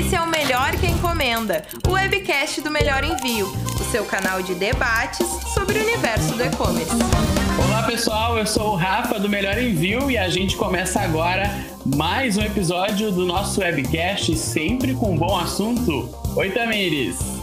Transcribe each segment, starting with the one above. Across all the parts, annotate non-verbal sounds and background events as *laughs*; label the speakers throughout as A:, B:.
A: Esse é o Melhor que Encomenda, o webcast do Melhor Envio, o seu canal de debates sobre o universo do e-commerce.
B: Olá pessoal, eu sou o Rafa do Melhor Envio e a gente começa agora mais um episódio do nosso webcast, sempre com um bom assunto. Oi Tamires!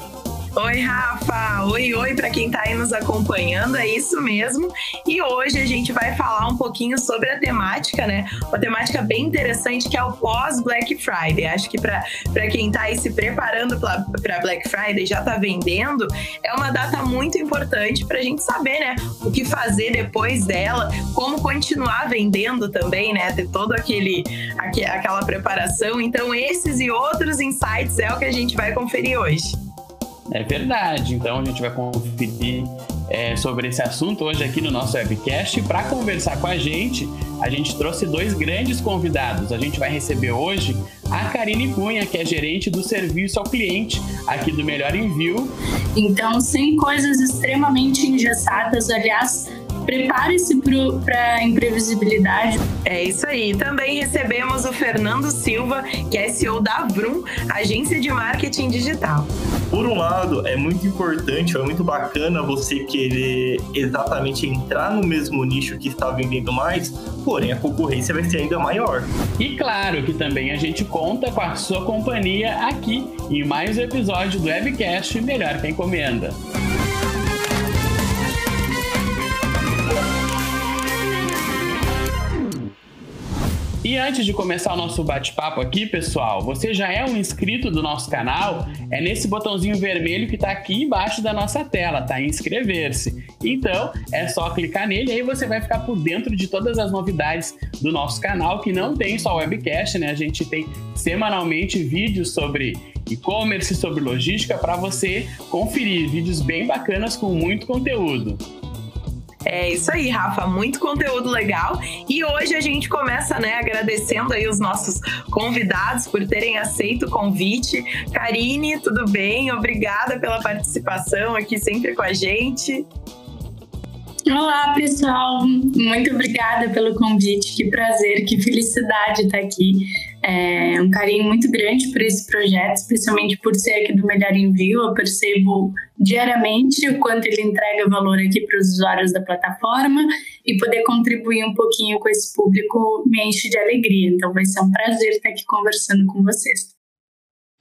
C: Oi, Rafa! Oi, oi para quem está aí nos acompanhando, é isso mesmo. E hoje a gente vai falar um pouquinho sobre a temática, né? Uma temática bem interessante que é o pós-Black Friday. Acho que para quem está aí se preparando para Black Friday, já está vendendo, é uma data muito importante para a gente saber, né? O que fazer depois dela, como continuar vendendo também, né? Ter todo aquele, aquela preparação. Então, esses e outros insights é o que a gente vai conferir hoje.
B: É verdade. Então a gente vai conferir é, sobre esse assunto hoje aqui no nosso webcast. Para conversar com a gente, a gente trouxe dois grandes convidados. A gente vai receber hoje a Karine Cunha, que é gerente do serviço ao cliente aqui do Melhor Envio.
D: Então, sem coisas extremamente engessadas, aliás, Prepare-se para a imprevisibilidade.
C: É isso aí. Também recebemos o Fernando Silva, que é CEO da Vrum, agência de marketing digital.
E: Por um lado, é muito importante, é muito bacana você querer exatamente entrar no mesmo nicho que está vendendo mais, porém a concorrência vai ser ainda maior.
B: E claro que também a gente conta com a sua companhia aqui em mais um episódio do Webcast Melhor que Encomenda. E antes de começar o nosso bate-papo aqui, pessoal, você já é um inscrito do nosso canal? É nesse botãozinho vermelho que está aqui embaixo da nossa tela, tá? Inscrever-se. Então, é só clicar nele e aí você vai ficar por dentro de todas as novidades do nosso canal, que não tem só webcast, né? A gente tem semanalmente vídeos sobre e-commerce, sobre logística para você conferir vídeos bem bacanas com muito conteúdo.
C: É isso aí, Rafa, muito conteúdo legal. E hoje a gente começa, né, agradecendo aí os nossos convidados por terem aceito o convite. Karine, tudo bem? Obrigada pela participação aqui sempre com a gente.
D: Olá, pessoal. Muito obrigada pelo convite. Que prazer, que felicidade estar aqui. É um carinho muito grande por esse projeto, especialmente por ser aqui do Melhor Envio. Eu percebo diariamente o quanto ele entrega valor aqui para os usuários da plataforma e poder contribuir um pouquinho com esse público me enche de alegria. Então vai ser um prazer estar aqui conversando com vocês.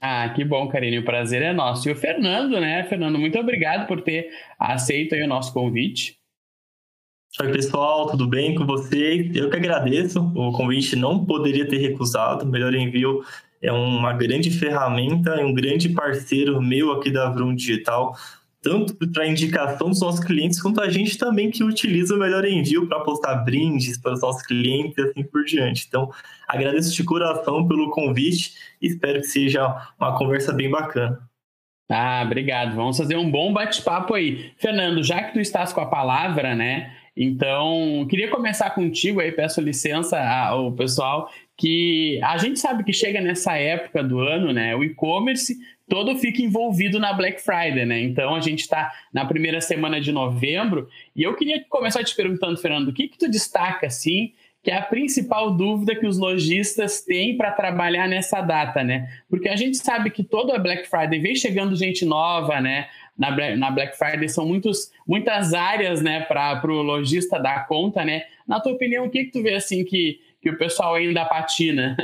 B: Ah, que bom, Karine. O prazer é nosso. E o Fernando, né? Fernando, muito obrigado por ter aceito o nosso convite.
E: Oi, pessoal, tudo bem com vocês? Eu que agradeço. O convite não poderia ter recusado. Melhor Envio é uma grande ferramenta e um grande parceiro meu aqui da Vrum Digital, tanto para indicação dos nossos clientes, quanto a gente também que utiliza o Melhor Envio para postar brindes para os nossos clientes e assim por diante. Então, agradeço de coração pelo convite e espero que seja uma conversa bem bacana.
B: Ah, obrigado. Vamos fazer um bom bate-papo aí. Fernando, já que tu estás com a palavra, né? Então, queria começar contigo aí, peço licença ao pessoal, que a gente sabe que chega nessa época do ano, né? O e-commerce todo fica envolvido na Black Friday, né? Então a gente está na primeira semana de novembro e eu queria começar te perguntando, Fernando, o que que tu destaca assim que é a principal dúvida que os lojistas têm para trabalhar nessa data, né? Porque a gente sabe que toda Black Friday vem chegando gente nova, né? Na, na Black Friday são muitos, muitas áreas, né, para o lojista dar conta, né? Na tua opinião, o que que tu vê assim que, que o pessoal ainda patina?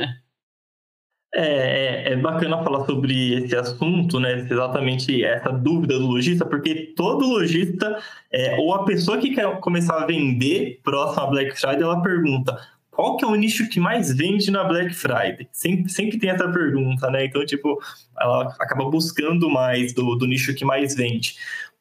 E: É, é, é, bacana falar sobre esse assunto, né? Exatamente essa dúvida do lojista, porque todo lojista, é, ou a pessoa que quer começar a vender próximo à Black Friday, ela pergunta: qual que é o nicho que mais vende na Black Friday? Sempre, sempre tem essa pergunta, né? Então, tipo, ela acaba buscando mais do, do nicho que mais vende.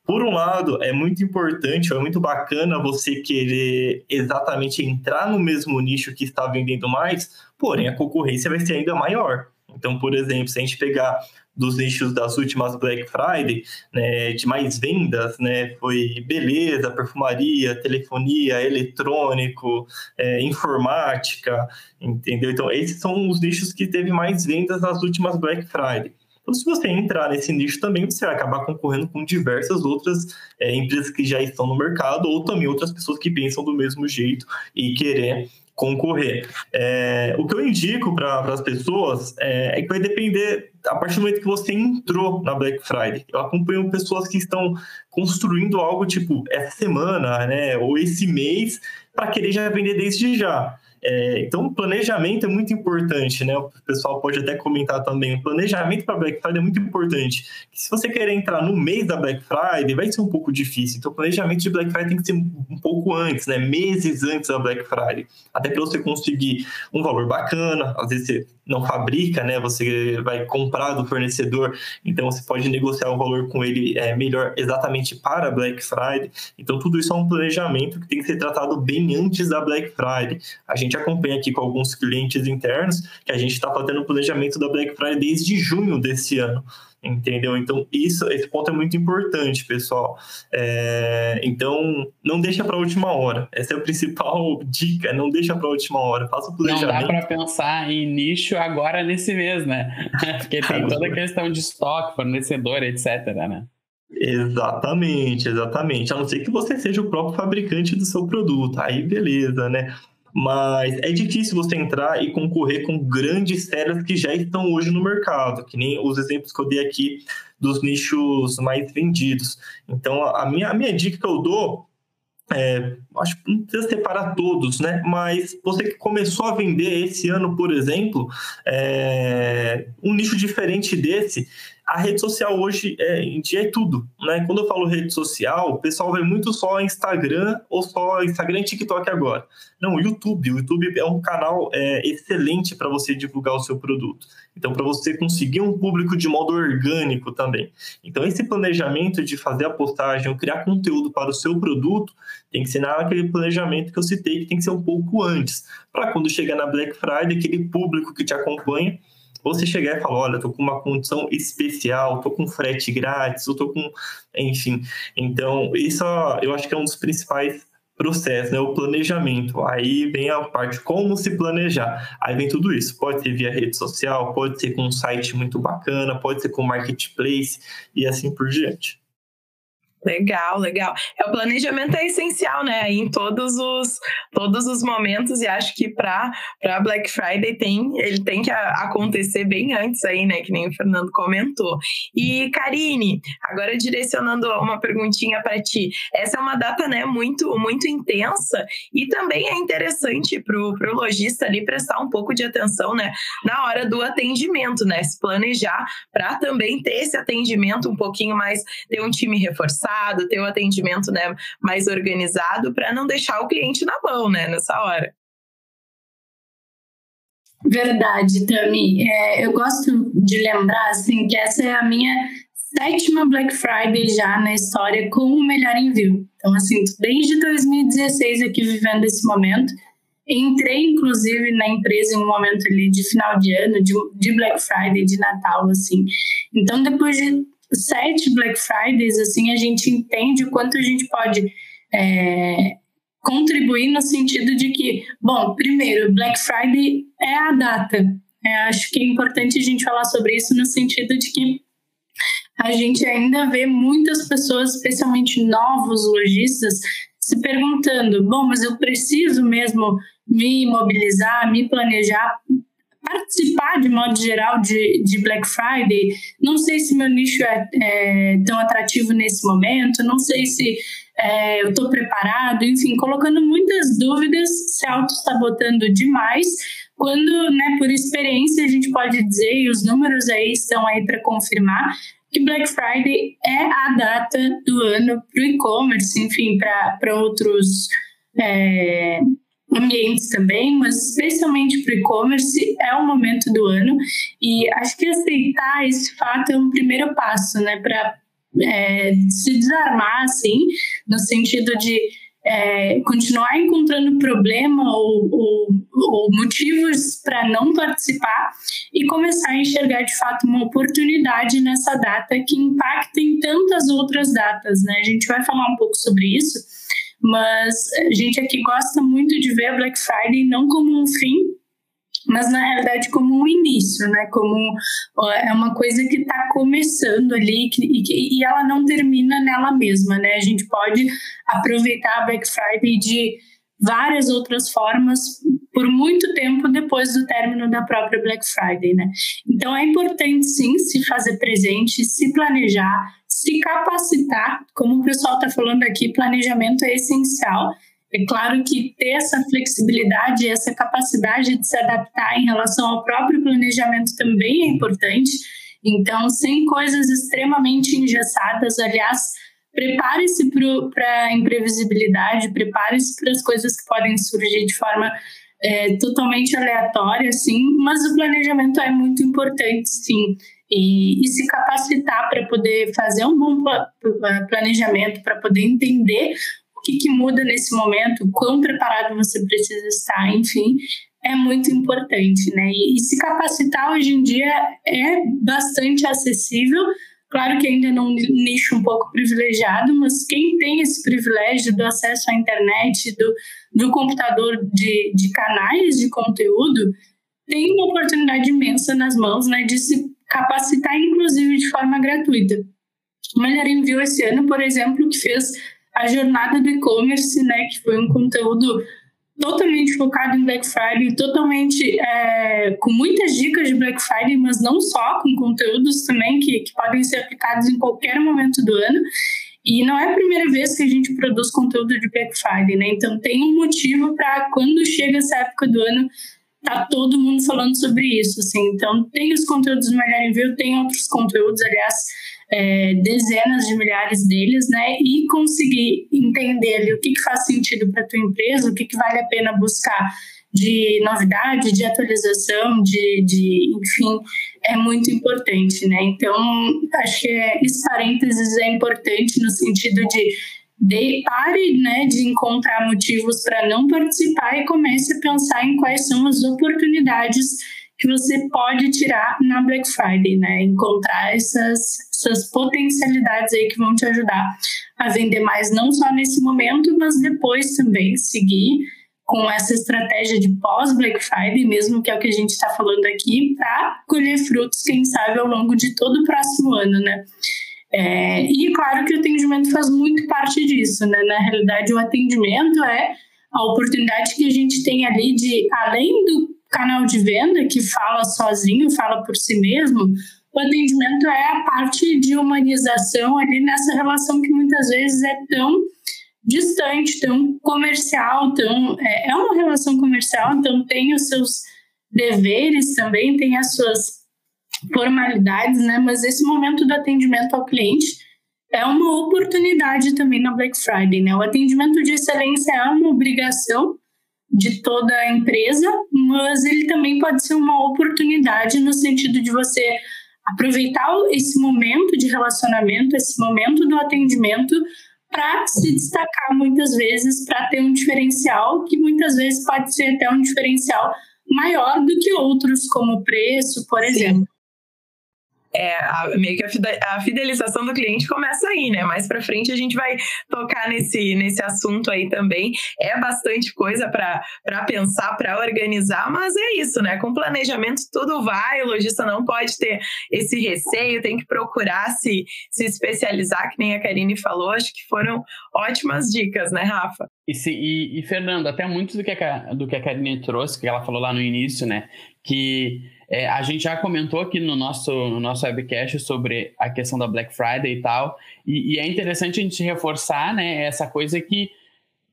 E: Por um lado, é muito importante, é muito bacana você querer exatamente entrar no mesmo nicho que está vendendo mais, porém a concorrência vai ser ainda maior. Então, por exemplo, se a gente pegar dos nichos das últimas Black Friday, né, de mais vendas, né, foi beleza, perfumaria, telefonia, eletrônico, é, informática, entendeu? Então, esses são os nichos que teve mais vendas nas últimas Black Friday. Então, se você entrar nesse nicho também, você vai acabar concorrendo com diversas outras é, empresas que já estão no mercado ou também outras pessoas que pensam do mesmo jeito e querer concorrer. É, o que eu indico para as pessoas é, é, que vai depender a partir do momento que você entrou na Black Friday. Eu acompanho pessoas que estão construindo algo tipo essa semana, né, ou esse mês, para querer já vender desde já. É, então, o planejamento é muito importante, né? O pessoal pode até comentar também. O planejamento para Black Friday é muito importante. Se você quer entrar no mês da Black Friday, vai ser um pouco difícil. Então, o planejamento de Black Friday tem que ser um pouco antes, né? Meses antes da Black Friday. Até para você conseguir um valor bacana. Às vezes você não fabrica, né? Você vai comprar do fornecedor, então você pode negociar o valor com ele é, melhor exatamente para Black Friday. Então, tudo isso é um planejamento que tem que ser tratado bem antes da Black Friday. A gente acompanha aqui com alguns clientes internos que a gente está fazendo o planejamento da Black Friday desde junho desse ano entendeu? Então isso, esse ponto é muito importante, pessoal. É, então não deixa para a última hora. Essa é a principal *laughs* dica. Não deixa para a última hora. Faça o planejamento.
B: Não dá para pensar em nicho agora nesse mês, né? *laughs* Porque tem toda a questão de estoque, fornecedor, etc, né?
E: Exatamente, exatamente. A não ser que você seja o próprio fabricante do seu produto. Aí beleza, né? Mas é difícil você entrar e concorrer com grandes séries que já estão hoje no mercado, que nem os exemplos que eu dei aqui dos nichos mais vendidos. Então, a minha, a minha dica que eu dou é, acho que não precisa separar todos, né? Mas você que começou a vender esse ano, por exemplo, é, um nicho diferente desse, a rede social hoje é, em dia é tudo, né? Quando eu falo rede social, o pessoal vê muito só Instagram ou só Instagram e TikTok agora. Não, o YouTube. O YouTube é um canal é, excelente para você divulgar o seu produto. Então, para você conseguir um público de modo orgânico também. Então, esse planejamento de fazer a postagem ou criar conteúdo para o seu produto tem que ser naquele planejamento que eu citei, que tem que ser um pouco antes. Para quando chegar na Black Friday, aquele público que te acompanha você chegar e falar, olha, tô com uma condição especial, tô com frete grátis, eu tô com, enfim. Então, isso eu acho que é um dos principais processos, né? O planejamento. Aí vem a parte como se planejar. Aí vem tudo isso. Pode ser via rede social, pode ser com um site muito bacana, pode ser com marketplace e assim por diante.
C: Legal, legal. É, o planejamento é essencial, né? Em todos os, todos os momentos, e acho que para Black Friday tem, ele tem que acontecer bem antes aí, né? Que nem o Fernando comentou. E, Karine, agora direcionando uma perguntinha para ti. Essa é uma data, né, muito, muito intensa e também é interessante para o lojista ali prestar um pouco de atenção, né? Na hora do atendimento, né? Se planejar para também ter esse atendimento um pouquinho mais, ter um time reforçado ter o um atendimento né, mais organizado para não deixar o cliente na mão né, nessa hora.
D: Verdade, Tami. É, eu gosto de lembrar assim, que essa é a minha sétima Black Friday já na história com o melhor envio. Então, assim, desde 2016 aqui vivendo esse momento. Entrei, inclusive, na empresa em um momento ali de final de ano, de, de Black Friday, de Natal, assim. Então, depois de sete Black Fridays, assim, a gente entende o quanto a gente pode é, contribuir no sentido de que, bom, primeiro, Black Friday é a data. É, acho que é importante a gente falar sobre isso no sentido de que a gente ainda vê muitas pessoas, especialmente novos lojistas, se perguntando: bom, mas eu preciso mesmo me mobilizar, me planejar participar de modo geral de, de Black Friday. Não sei se meu nicho é, é tão atrativo nesse momento, não sei se é, eu estou preparado, enfim, colocando muitas dúvidas, se auto-sabotando demais, quando, né, por experiência, a gente pode dizer, e os números aí estão aí para confirmar, que Black Friday é a data do ano para o e-commerce, enfim, para outros. É, ambientes também, mas especialmente para o e-commerce é o momento do ano e acho que aceitar esse fato é um primeiro passo, né, para é, se desarmar, assim, no sentido de é, continuar encontrando problema ou, ou, ou motivos para não participar e começar a enxergar de fato uma oportunidade nessa data que impacta em tantas outras datas, né? A gente vai falar um pouco sobre isso mas a gente aqui gosta muito de ver a Black Friday não como um fim, mas na realidade como um início, né? Como é uma coisa que está começando ali e, e ela não termina nela mesma, né? A gente pode aproveitar a Black Friday de várias outras formas por muito tempo depois do término da própria Black Friday, né? Então é importante sim se fazer presente, se planejar, se capacitar, como o pessoal está falando aqui, planejamento é essencial. É claro que ter essa flexibilidade, essa capacidade de se adaptar em relação ao próprio planejamento também é importante. Então, sem coisas extremamente engessadas, aliás, prepare-se para a imprevisibilidade, prepare-se para as coisas que podem surgir de forma é, totalmente aleatória, sim, mas o planejamento é muito importante, sim. E, e se capacitar para poder fazer um bom planejamento, para poder entender o que, que muda nesse momento, quão preparado você precisa estar, enfim, é muito importante, né? E, e se capacitar hoje em dia é bastante acessível, Claro que ainda num nicho um pouco privilegiado, mas quem tem esse privilégio do acesso à internet, do, do computador de, de canais de conteúdo, tem uma oportunidade imensa nas mãos né, de se capacitar, inclusive de forma gratuita. O Melhor Envio esse ano, por exemplo, que fez a jornada do e-commerce, né, que foi um conteúdo totalmente focado em Black Friday, totalmente é, com muitas dicas de Black Friday, mas não só, com conteúdos também que, que podem ser aplicados em qualquer momento do ano. E não é a primeira vez que a gente produz conteúdo de Black Friday, né? Então tem um motivo para quando chega essa época do ano tá todo mundo falando sobre isso, assim. Então tem os conteúdos do Melhor Envio, tem outros conteúdos, aliás, é, dezenas de milhares deles, né? E conseguir entender ali o que, que faz sentido para tua empresa, o que, que vale a pena buscar de novidade, de atualização, de, de enfim, é muito importante, né? Então, acho que é, esse parênteses é importante no sentido de, de pare né, de encontrar motivos para não participar e comece a pensar em quais são as oportunidades que você pode tirar na Black Friday, né? Encontrar essas, essas potencialidades aí que vão te ajudar a vender mais, não só nesse momento, mas depois também seguir com essa estratégia de pós-Black Friday, mesmo que é o que a gente está falando aqui, para colher frutos, quem sabe, ao longo de todo o próximo ano, né? É, e claro que o atendimento faz muito parte disso, né? Na realidade, o atendimento é a oportunidade que a gente tem ali de, além do canal de venda que fala sozinho, fala por si mesmo, o atendimento é a parte de humanização ali nessa relação que muitas vezes é tão distante, tão comercial, tão é, é uma relação comercial, então tem os seus deveres também, tem as suas formalidades, né? Mas esse momento do atendimento ao cliente é uma oportunidade também na Black Friday, né? O atendimento de excelência é uma obrigação de toda a empresa, mas ele também pode ser uma oportunidade no sentido de você aproveitar esse momento de relacionamento, esse momento do atendimento para se destacar muitas vezes, para ter um diferencial que muitas vezes pode ser até um diferencial maior do que outros, como preço, por exemplo
C: é, a, meio que a, fidelização do cliente começa aí, né? Mais para frente a gente vai tocar nesse, nesse assunto aí também. É bastante coisa para pensar, para organizar, mas é isso, né? Com planejamento tudo vai, o lojista não pode ter esse receio, tem que procurar se, se especializar, que nem a Karine falou. Acho que foram ótimas dicas, né, Rafa?
B: E, se, e, e Fernando, até muito do que, a, do que a Karine trouxe, que ela falou lá no início, né? Que é, a gente já comentou aqui no nosso, no nosso webcast sobre a questão da Black Friday e tal, e, e é interessante a gente reforçar né, essa coisa que,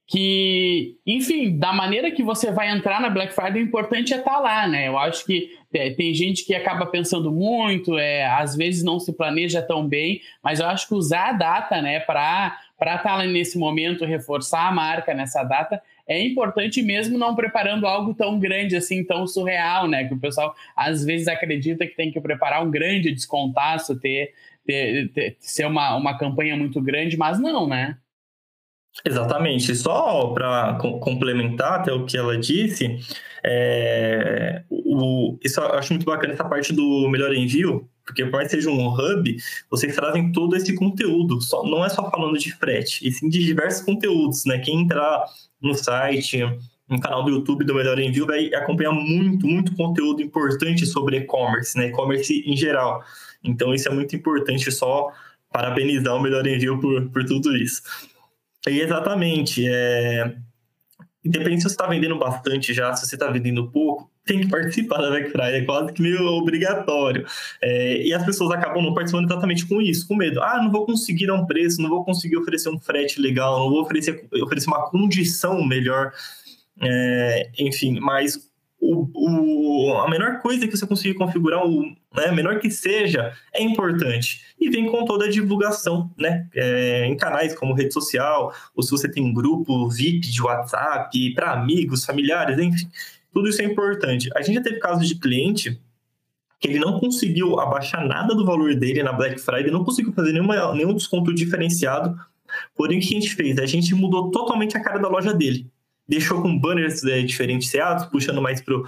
B: que, enfim, da maneira que você vai entrar na Black Friday, o importante é estar tá lá, né? Eu acho que é, tem gente que acaba pensando muito, é, às vezes não se planeja tão bem, mas eu acho que usar a data, né, para estar tá lá nesse momento, reforçar a marca nessa data, é importante mesmo não preparando algo tão grande assim, tão surreal, né? Que o pessoal às vezes acredita que tem que preparar um grande descontaço, ter, ter, ter ser uma, uma campanha muito grande, mas não, né?
E: Exatamente. Só para complementar até o que ela disse, é, o, isso eu acho muito bacana essa parte do melhor envio, porque por mais que seja um hub, vocês trazem todo esse conteúdo. Só, não é só falando de frete, e sim de diversos conteúdos, né? Quem entrar no site, no canal do YouTube do Melhor Envio, vai acompanhar muito, muito conteúdo importante sobre e-commerce, né? E-commerce em geral. Então, isso é muito importante, só parabenizar o Melhor Envio por, por tudo isso. E exatamente, é... independente se você está vendendo bastante já, se você está vendendo pouco, tem que participar da Black Friday, é quase que meio obrigatório. É, e as pessoas acabam não participando exatamente com isso, com medo. Ah, não vou conseguir dar um preço, não vou conseguir oferecer um frete legal, não vou oferecer, oferecer uma condição melhor. É, enfim, mas o, o, a menor coisa que você conseguir configurar, o, né, menor que seja, é importante. E vem com toda a divulgação, né? É, em canais como rede social, ou se você tem um grupo VIP de WhatsApp, para amigos, familiares, enfim. Tudo isso é importante. A gente já teve casos de cliente que ele não conseguiu abaixar nada do valor dele na Black Friday, não conseguiu fazer nenhuma, nenhum desconto diferenciado. Porém, o que a gente fez? A gente mudou totalmente a cara da loja dele deixou com banners é, diferenciados, puxando mais pro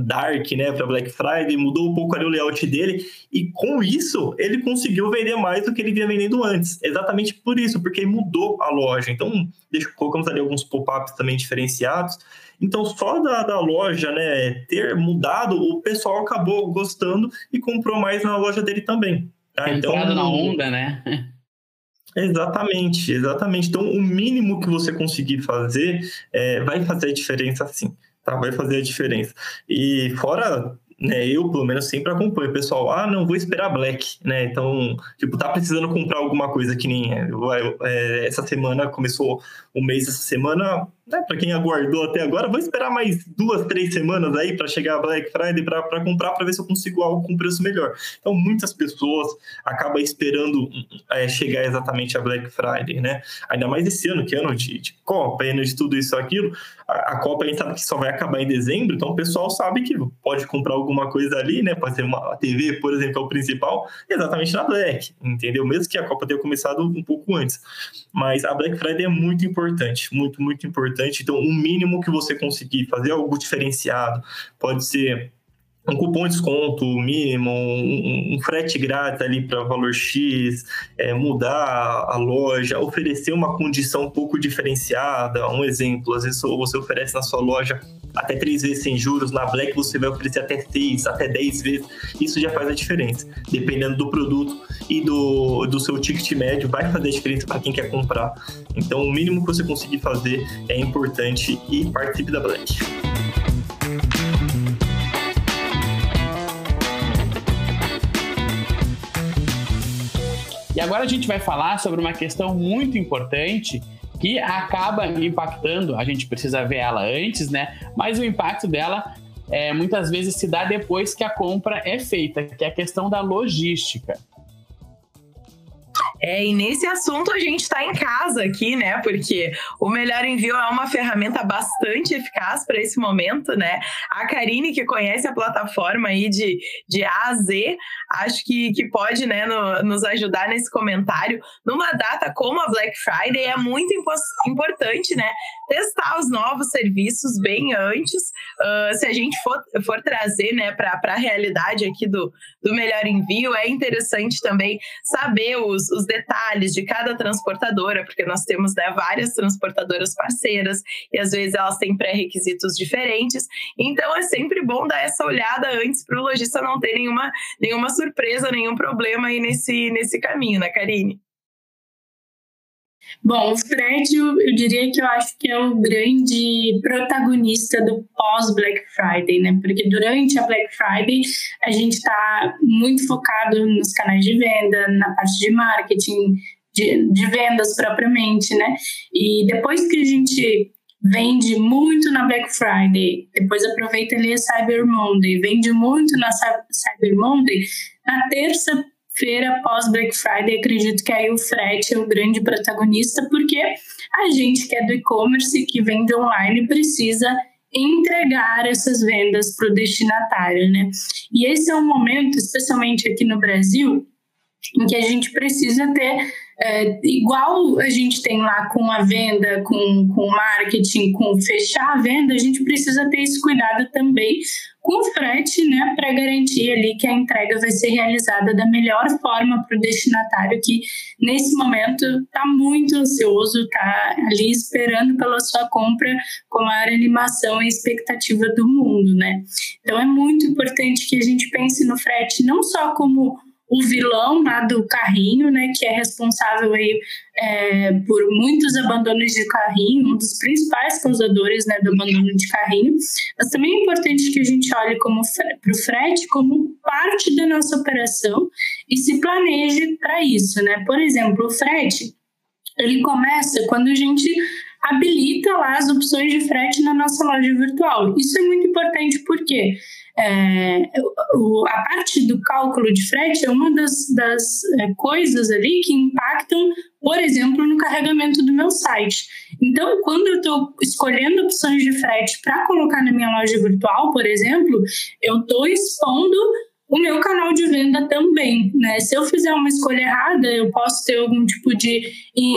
E: Dark, né, para Black Friday, mudou um pouco ali o layout dele e com isso ele conseguiu vender mais do que ele vinha vendendo antes. Exatamente por isso, porque mudou a loja. Então, deixa, colocamos ali alguns pop-ups também diferenciados. Então, só da, da loja, né, ter mudado, o pessoal acabou gostando e comprou mais na loja dele também.
B: Tá? Então, na onda, né? *laughs*
E: Exatamente, exatamente. Então, o mínimo que você conseguir fazer é, vai fazer a diferença sim, tá? Vai fazer a diferença. E fora né, eu pelo menos sempre acompanho o pessoal, ah, não, vou esperar Black, né, então, tipo, tá precisando comprar alguma coisa que nem, é, é essa semana, começou o mês essa semana, né, para quem aguardou até agora, vou esperar mais duas, três semanas aí para chegar a Black Friday para comprar, para ver se eu consigo algo com preço melhor. Então, muitas pessoas acabam esperando é, chegar exatamente a Black Friday, né? Ainda mais esse ano, que é ano de, de Copa, ano de tudo isso aquilo. A, a, Copa a gente sabe que só vai acabar em dezembro, então o pessoal sabe que pode comprar alguma coisa ali, né? Pode ser uma TV, por exemplo, é o principal, exatamente na Black, entendeu? Mesmo que a Copa tenha começado um pouco antes. Mas a Black Friday é muito importante, muito, muito importante importante. Então, o mínimo que você conseguir fazer algo diferenciado pode ser um cupom de desconto mínimo, um, um frete grátis ali para valor X, é, mudar a loja, oferecer uma condição um pouco diferenciada. Um exemplo, às vezes você oferece na sua loja até três vezes sem juros, na Black você vai oferecer até seis, até dez vezes. Isso já faz a diferença. Dependendo do produto e do, do seu ticket médio, vai fazer a diferença para quem quer comprar. Então, o mínimo que você conseguir fazer é importante e participe da Black.
B: E agora a gente vai falar sobre uma questão muito importante que acaba impactando, a gente precisa ver ela antes, né? Mas o impacto dela é, muitas vezes se dá depois que a compra é feita, que é a questão da logística.
C: É, e nesse assunto a gente está em casa aqui, né? Porque o Melhor Envio é uma ferramenta bastante eficaz para esse momento, né? A Karine, que conhece a plataforma aí de, de A a Z, acho que, que pode né, no, nos ajudar nesse comentário. Numa data como a Black Friday, é muito importante, né? Testar os novos serviços bem antes. Uh, se a gente for, for trazer né, para a realidade aqui do, do Melhor Envio, é interessante também saber os, os detalhes de cada transportadora, porque nós temos né, várias transportadoras parceiras e às vezes elas têm pré-requisitos diferentes. Então é sempre bom dar essa olhada antes para o lojista não ter nenhuma, nenhuma surpresa, nenhum problema aí nesse, nesse caminho, né, Karine?
D: Bom, o frete, eu, diria que eu acho que é o grande protagonista do pós-Black Friday, né? Porque durante a Black Friday a gente está muito focado nos canais de venda, na parte de marketing, de, de vendas propriamente, né? E depois que a gente vende muito na Black Friday, depois aproveita ali a Cyber Monday, vende muito na Cyber Monday, na terça feira pós Black Friday, acredito que aí o frete é o grande protagonista, porque a gente que é do e-commerce, que vende online, precisa entregar essas vendas para o destinatário, né? E esse é um momento, especialmente aqui no Brasil, em que a gente precisa ter é, igual a gente tem lá com a venda, com, com marketing, com fechar a venda, a gente precisa ter esse cuidado também com o frete, né, para garantir ali que a entrega vai ser realizada da melhor forma para o destinatário que nesse momento está muito ansioso, está ali esperando pela sua compra com a maior animação e expectativa do mundo, né? Então é muito importante que a gente pense no frete não só como o vilão lá do carrinho, né, que é responsável aí é, por muitos abandonos de carrinho, um dos principais causadores né, do abandono de carrinho. Mas também é importante que a gente olhe para o frete como parte da nossa operação e se planeje para isso. Né? Por exemplo, o frete ele começa quando a gente habilita lá as opções de frete na nossa loja virtual. Isso é muito importante porque é, a parte do cálculo de frete é uma das, das é, coisas ali que impactam, por exemplo, no carregamento do meu site. Então, quando eu estou escolhendo opções de frete para colocar na minha loja virtual, por exemplo, eu estou expondo o meu canal de venda também, né? Se eu fizer uma escolha errada, eu posso ter algum tipo de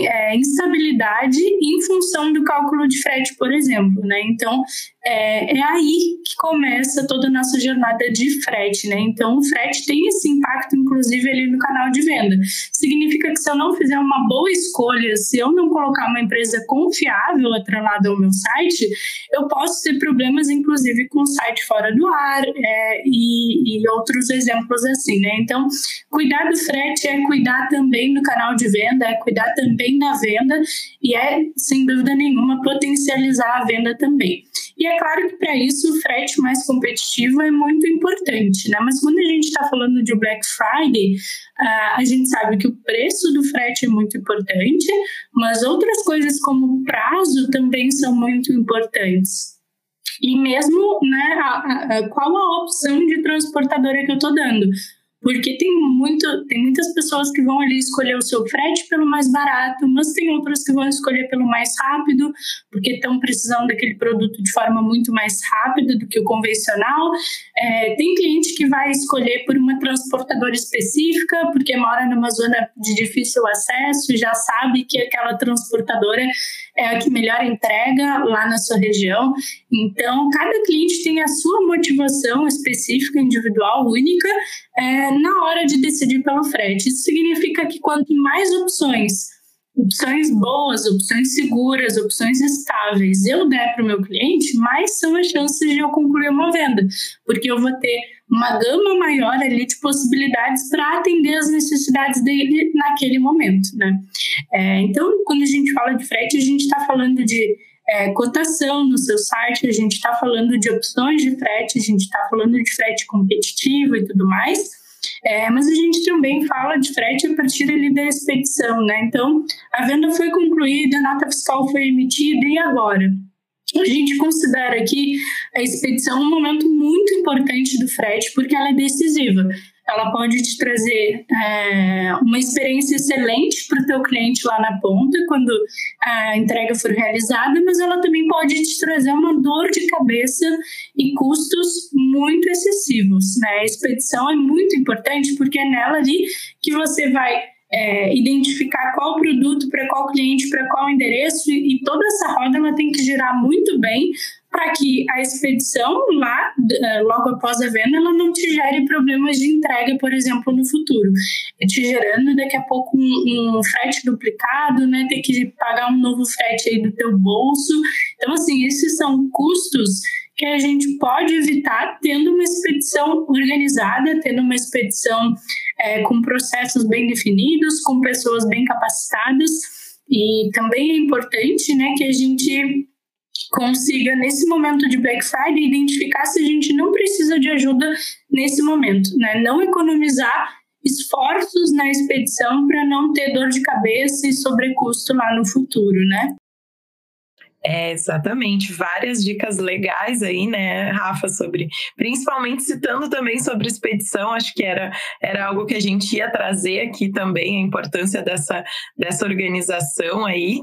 D: é, instabilidade em função do cálculo de frete, por exemplo, né? Então, é, é, aí que começa toda a nossa jornada de frete, né? Então, o frete tem esse impacto, inclusive, ali no canal de venda. Significa que se eu não fizer uma boa escolha, se eu não colocar uma empresa confiável atrelada ao meu site, eu posso ter problemas, inclusive, com o site fora do ar é, e, e outros exemplos assim, né? Então, cuidar do frete é cuidar também do canal de venda, é cuidar também da venda e é, sem dúvida nenhuma, potencializar a venda também. E é claro que para isso o frete mais competitivo é muito importante, né? Mas quando a gente está falando de Black Friday, uh, a gente sabe que o preço do frete é muito importante, mas outras coisas como prazo também são muito importantes. E mesmo, né, a, a, qual a opção de transportadora que eu estou dando? Porque tem, muito, tem muitas pessoas que vão ali escolher o seu frete pelo mais barato, mas tem outras que vão escolher pelo mais rápido, porque estão precisando daquele produto de forma muito mais rápida do que o convencional. É, tem cliente que vai escolher por uma transportadora específica, porque mora numa zona de difícil acesso e já sabe que aquela transportadora é a que melhor entrega lá na sua região. Então, cada cliente tem a sua motivação específica, individual, única, é, na hora de decidir pelo frete. Isso significa que quanto mais opções opções boas, opções seguras, opções estáveis eu der para o meu cliente, mais são as chances de eu concluir uma venda, porque eu vou ter uma gama maior ali de possibilidades para atender as necessidades dele naquele momento, né? É, então, quando a gente fala de frete, a gente está falando de é, cotação no seu site, a gente está falando de opções de frete, a gente está falando de frete competitivo e tudo mais. É, mas a gente também fala de frete a partir ali da expedição, né? Então, a venda foi concluída, a nota fiscal foi emitida e agora? A gente considera aqui a expedição um momento muito importante do frete, porque ela é decisiva ela pode te trazer é, uma experiência excelente para o teu cliente lá na ponta, quando a entrega for realizada, mas ela também pode te trazer uma dor de cabeça e custos muito excessivos. Né? A expedição é muito importante porque é nela ali que você vai é, identificar qual produto para qual cliente, para qual endereço, e, e toda essa roda ela tem que girar muito bem para que a expedição lá, eh, logo após a venda, ela não te gere problemas de entrega, por exemplo, no futuro. Te gerando daqui a pouco um, um frete duplicado, né? Ter que pagar um novo frete aí do teu bolso. Então, assim, esses são custos que a gente pode evitar tendo uma expedição organizada, tendo uma expedição é, com processos bem definidos, com pessoas bem capacitadas. E também é importante né, que a gente consiga, nesse momento de Black Friday, identificar se a gente não precisa de ajuda nesse momento, né? Não economizar esforços na expedição para não ter dor de cabeça e sobrecusto lá no futuro, né?
C: É, exatamente. Várias dicas legais aí, né, Rafa, sobre. Principalmente citando também sobre expedição, acho que era, era algo que a gente ia trazer aqui também, a importância dessa, dessa organização aí.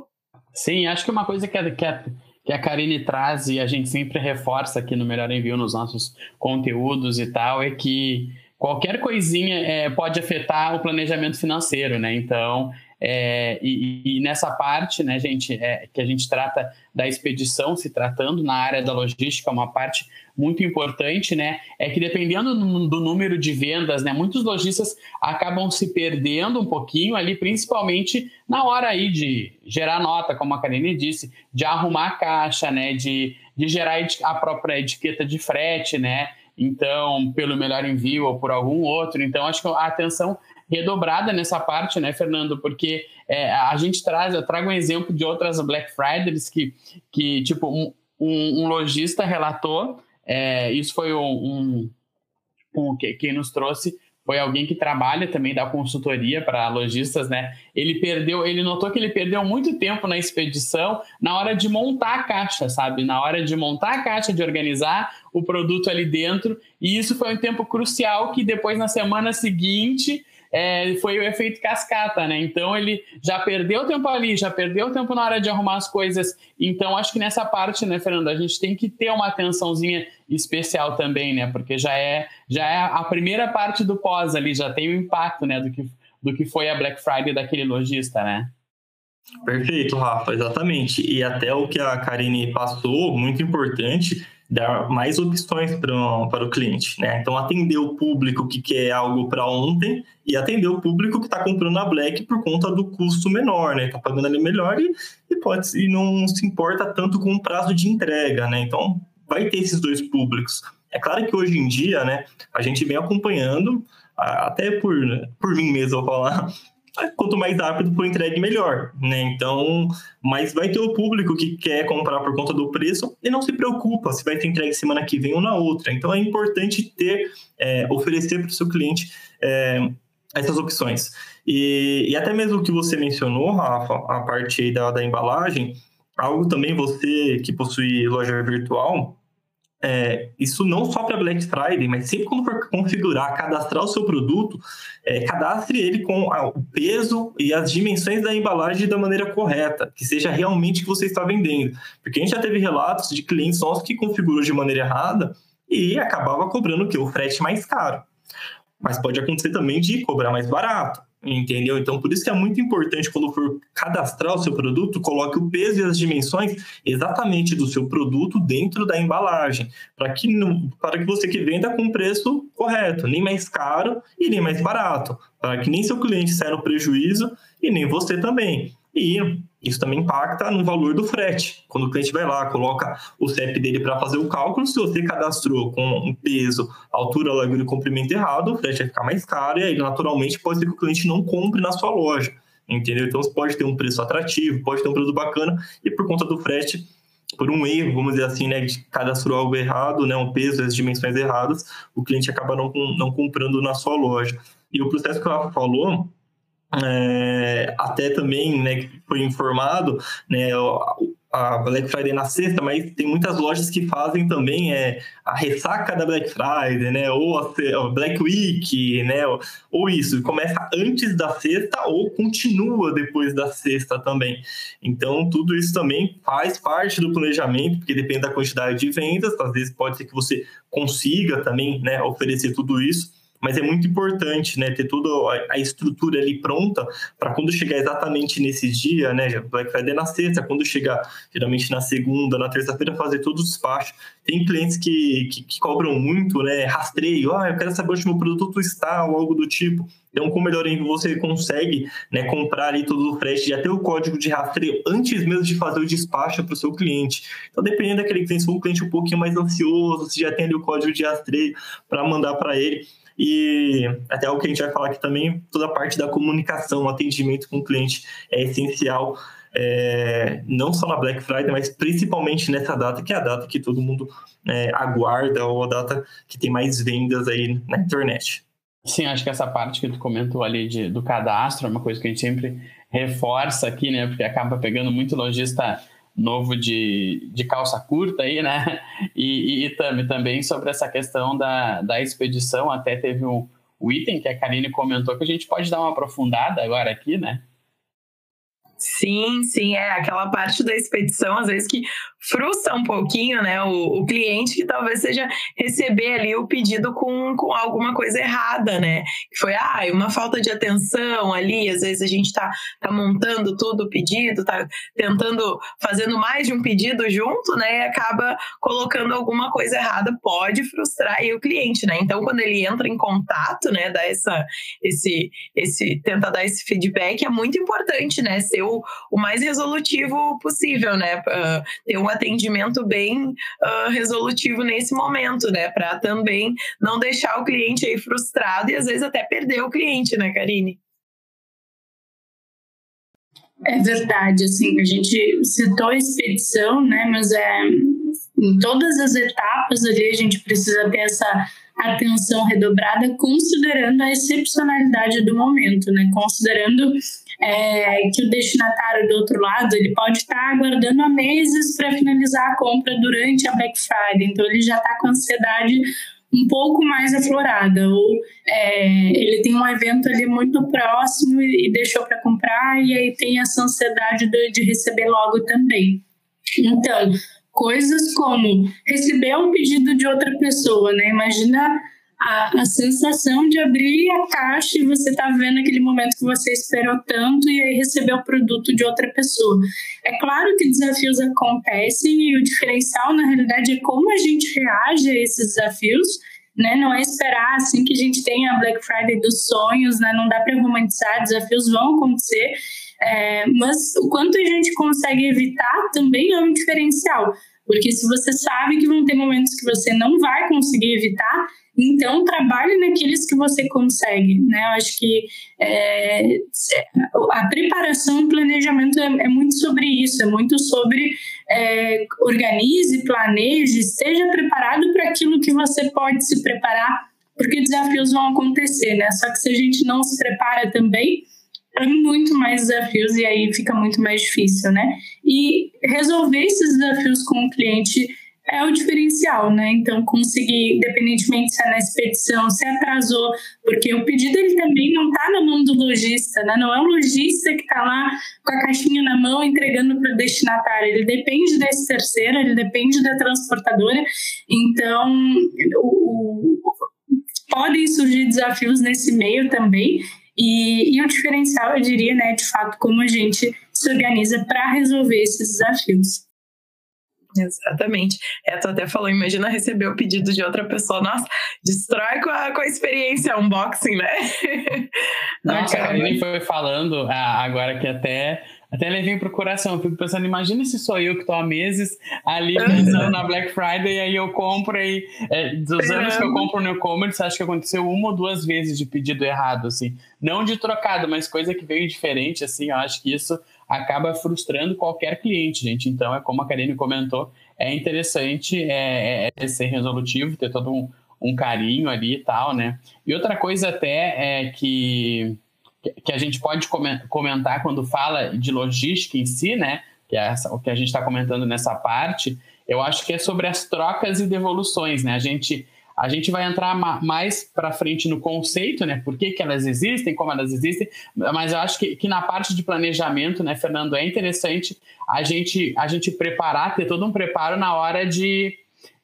B: Sim, acho que uma coisa que, é, que, é que a Karine traz e a gente sempre reforça aqui no Melhor Envio nos nossos conteúdos e tal, é que qualquer coisinha é, pode afetar o planejamento financeiro, né? Então, é, e, e, nessa parte, né, gente, é, que a gente trata da expedição, se tratando na área da logística, uma parte muito importante, né, é que dependendo do, número de vendas, né, muitos lojistas acabam se perdendo um pouquinho ali, principalmente na hora aí de gerar nota, como a Karine disse, de arrumar a caixa, né, de, de gerar a própria etiqueta de frete, né, Então, pelo melhor envio ou por algum outro. Então, acho que a atenção redobrada nessa parte, né, Fernando? Porque é, a gente traz, eu trago um exemplo de outras Black Fridays que, que tipo, um, um, um lojista relatou, é, isso foi um, um, um, quem nos trouxe foi alguém que trabalha também da consultoria para lojistas, né? Ele perdeu, ele notou que ele perdeu muito tempo na expedição na hora de montar a caixa, sabe? Na hora de montar a caixa, de organizar o produto ali dentro. E isso foi um tempo crucial que depois na semana seguinte é, foi o efeito cascata, né? Então ele já perdeu tempo ali, já perdeu tempo na hora de arrumar as coisas. Então acho que nessa parte, né, Fernando, a gente tem que ter uma atençãozinha especial também, né? Porque já é já é a primeira parte do pós ali, já tem o impacto, né, do que do que foi a Black Friday daquele lojista, né?
E: Perfeito, Rafa, exatamente. E até o que a Karine passou, muito importante, dar mais opções para, para o cliente. Né? Então, atender o público que quer algo para ontem e atender o público que está comprando na Black por conta do custo menor, né? Está pagando ali melhor e, e, pode, e não se importa tanto com o prazo de entrega. Né? Então, vai ter esses dois públicos. É claro que hoje em dia, né, a gente vem acompanhando, até por, por mim mesmo, vou falar, quanto mais rápido for entregue, melhor, né? Então, mas vai ter o público que quer comprar por conta do preço e não se preocupa se vai ter entregue semana que vem ou na outra. Então, é importante ter, é, oferecer para o seu cliente é, essas opções. E, e, até mesmo o que você mencionou, Rafa, a parte da, da embalagem, algo também você que possui loja virtual, é, isso não só para Black Friday, mas sempre quando for configurar, cadastrar o seu produto, é, cadastre ele com o peso e as dimensões da embalagem da maneira correta, que seja realmente o que você está vendendo. Porque a gente já teve relatos de clientes nossos que configurou de maneira errada e acabava cobrando o? O frete mais caro. Mas pode acontecer também de cobrar mais barato. Entendeu? Então, por isso que é muito importante quando for cadastrar o seu produto, coloque o peso e as dimensões exatamente do seu produto dentro da embalagem, para que, para que você que venda com preço correto, nem mais caro e nem mais barato, para que nem seu cliente saia no prejuízo e nem você também. E isso também impacta no valor do frete. Quando o cliente vai lá, coloca o CEP dele para fazer o cálculo, se você cadastrou com um peso, altura, largura e comprimento errado, o frete vai ficar mais caro e aí, naturalmente, pode ser que o cliente não compre na sua loja. Entendeu? Então, pode ter um preço atrativo, pode ter um produto bacana e por conta do frete, por um erro, vamos dizer assim, né, de cadastrou algo errado, né, um peso, as dimensões erradas, o cliente acaba não, não comprando na sua loja. E o processo que Rafa falou, é, até também, né, foi informado, né, a Black Friday na sexta, mas tem muitas lojas que fazem também é, a ressaca da Black Friday, né, ou a, Black Week, né, ou, ou isso, começa antes da sexta ou continua depois da sexta também. Então, tudo isso também faz parte do planejamento, porque depende da quantidade de vendas, às vezes pode ser que você consiga também, né, oferecer tudo isso, mas é muito importante, né, ter toda a estrutura ali pronta para quando chegar exatamente nesse dia, né, Black Friday na sexta, quando chegar geralmente na segunda, na terça-feira, fazer todo o despacho. Tem clientes que, que, que, cobram muito, né, rastreio, ah, eu quero saber onde meu produto está, ou algo do tipo. Então, com o Melhor Envio, você consegue né, comprar ali todo o frete, já ter o código de rastreio antes mesmo de fazer o despacho para o seu cliente. Então, dependendo daquele cliente, se for um cliente um pouquinho mais ansioso, você já tem ali o código de rastreio para mandar para ele. E até o que a gente vai falar aqui também, toda a parte da comunicação, o atendimento com o cliente é essencial, é, não só na Black Friday, mas principalmente nessa data, que é a data que todo mundo é, aguarda, ou a data que tem mais vendas aí na internet.
B: Sim, acho que essa parte que tu comentou ali de, do cadastro é uma coisa que a gente sempre reforça aqui, né? Porque acaba pegando muito lojista novo de, de calça curta aí, né? E, e, e também, sobre essa questão da, da expedição, até teve um, o item que a Karine comentou que a gente pode dar uma aprofundada agora aqui, né?
C: Sim, sim, é aquela parte da expedição, às vezes que frustra um pouquinho, né, o, o cliente que talvez seja receber ali o pedido com, com alguma coisa errada, né, foi, ah, uma falta de atenção ali, às vezes a gente tá, tá montando tudo o pedido, tá tentando, fazendo mais de um pedido junto, né, e acaba colocando alguma coisa errada, pode frustrar aí o cliente, né, então quando ele entra em contato, né, dá essa, esse, esse, tenta dar esse feedback, é muito importante, né, ser o, o mais resolutivo possível, né, uh, ter um atendimento bem uh, resolutivo nesse momento, né? Para também não deixar o cliente aí frustrado e às vezes até perder o cliente, né, Karine?
D: É verdade, assim, a gente citou a expedição, né, mas é, em todas as etapas ali a gente precisa ter essa atenção redobrada, considerando a excepcionalidade do momento, né, considerando é, que o destinatário do outro lado ele pode estar aguardando há meses para finalizar a compra durante a Black Friday, então ele já está com ansiedade um pouco mais aflorada, ou é, ele tem um evento ali muito próximo e, deixou para comprar, e aí tem essa ansiedade de, de receber logo também. Então, coisas como receber um pedido de outra pessoa, né? Imagina a, a sensação de abrir a caixa e você tá vendo aquele momento que você esperou tanto e aí receber o produto de outra pessoa. É claro que desafios acontecem e o diferencial, na realidade, é como a gente reage a esses desafios. Né? Não é esperar assim que a gente tenha a Black Friday dos sonhos, né? Não dá para romantizar, desafios vão acontecer, é, mas o quanto a gente consegue evitar também é um diferencial, porque se você sabe que vão ter momentos que você não vai conseguir evitar, então, trabalhe naqueles que você consegue, né? Eu acho que é, a preparação e planejamento é, é, muito sobre isso, é muito sobre é, organize, planeje, esteja preparado para aquilo que você pode se preparar, porque desafios vão acontecer, né? Só que se a gente não se prepara também, é muito mais desafios e aí fica muito mais difícil, né? E resolver esses desafios com o cliente é o diferencial, né? Então, conseguir, independentemente se é na expedição, se atrasou, porque o pedido ele também não está na mão do lojista, né? Não é o lojista que está lá com a caixinha na mão entregando para o destinatário, ele depende desse terceiro, ele depende da transportadora. Então, o, o, podem surgir desafios nesse meio também. E, e o diferencial, eu diria, né, de fato, como a gente se organiza para resolver esses desafios.
C: Exatamente. É, tu até falou, imagina receber o pedido de outra pessoa. Nossa, destrói com a, com a experiência unboxing, né?
B: Nossa, a Karine foi falando agora que até até levei pro coração. Eu fico pensando, imagina se sou eu que tô há meses ali pensando na Black Friday e aí eu compro aí. É, dos anos que eu compro no e-commerce, acho que aconteceu uma ou duas vezes de pedido errado, assim. Não de trocado, mas coisa que veio diferente, assim. Eu acho que isso acaba frustrando qualquer cliente, gente. Então, é como a Karine comentou, é interessante é, é, é ser resolutivo, ter todo um, um carinho ali e tal, né? E outra coisa até é que, que a gente pode comentar quando fala de logística em si, né? Que é essa, o que a gente está comentando nessa parte, eu acho que é sobre as trocas e devoluções, né? A gente a gente vai entrar mais para frente no conceito, né? Por que, que elas existem, como elas existem, mas eu acho que, que na parte de planejamento, né, Fernando, é interessante a gente, a gente preparar, ter todo um preparo na hora de.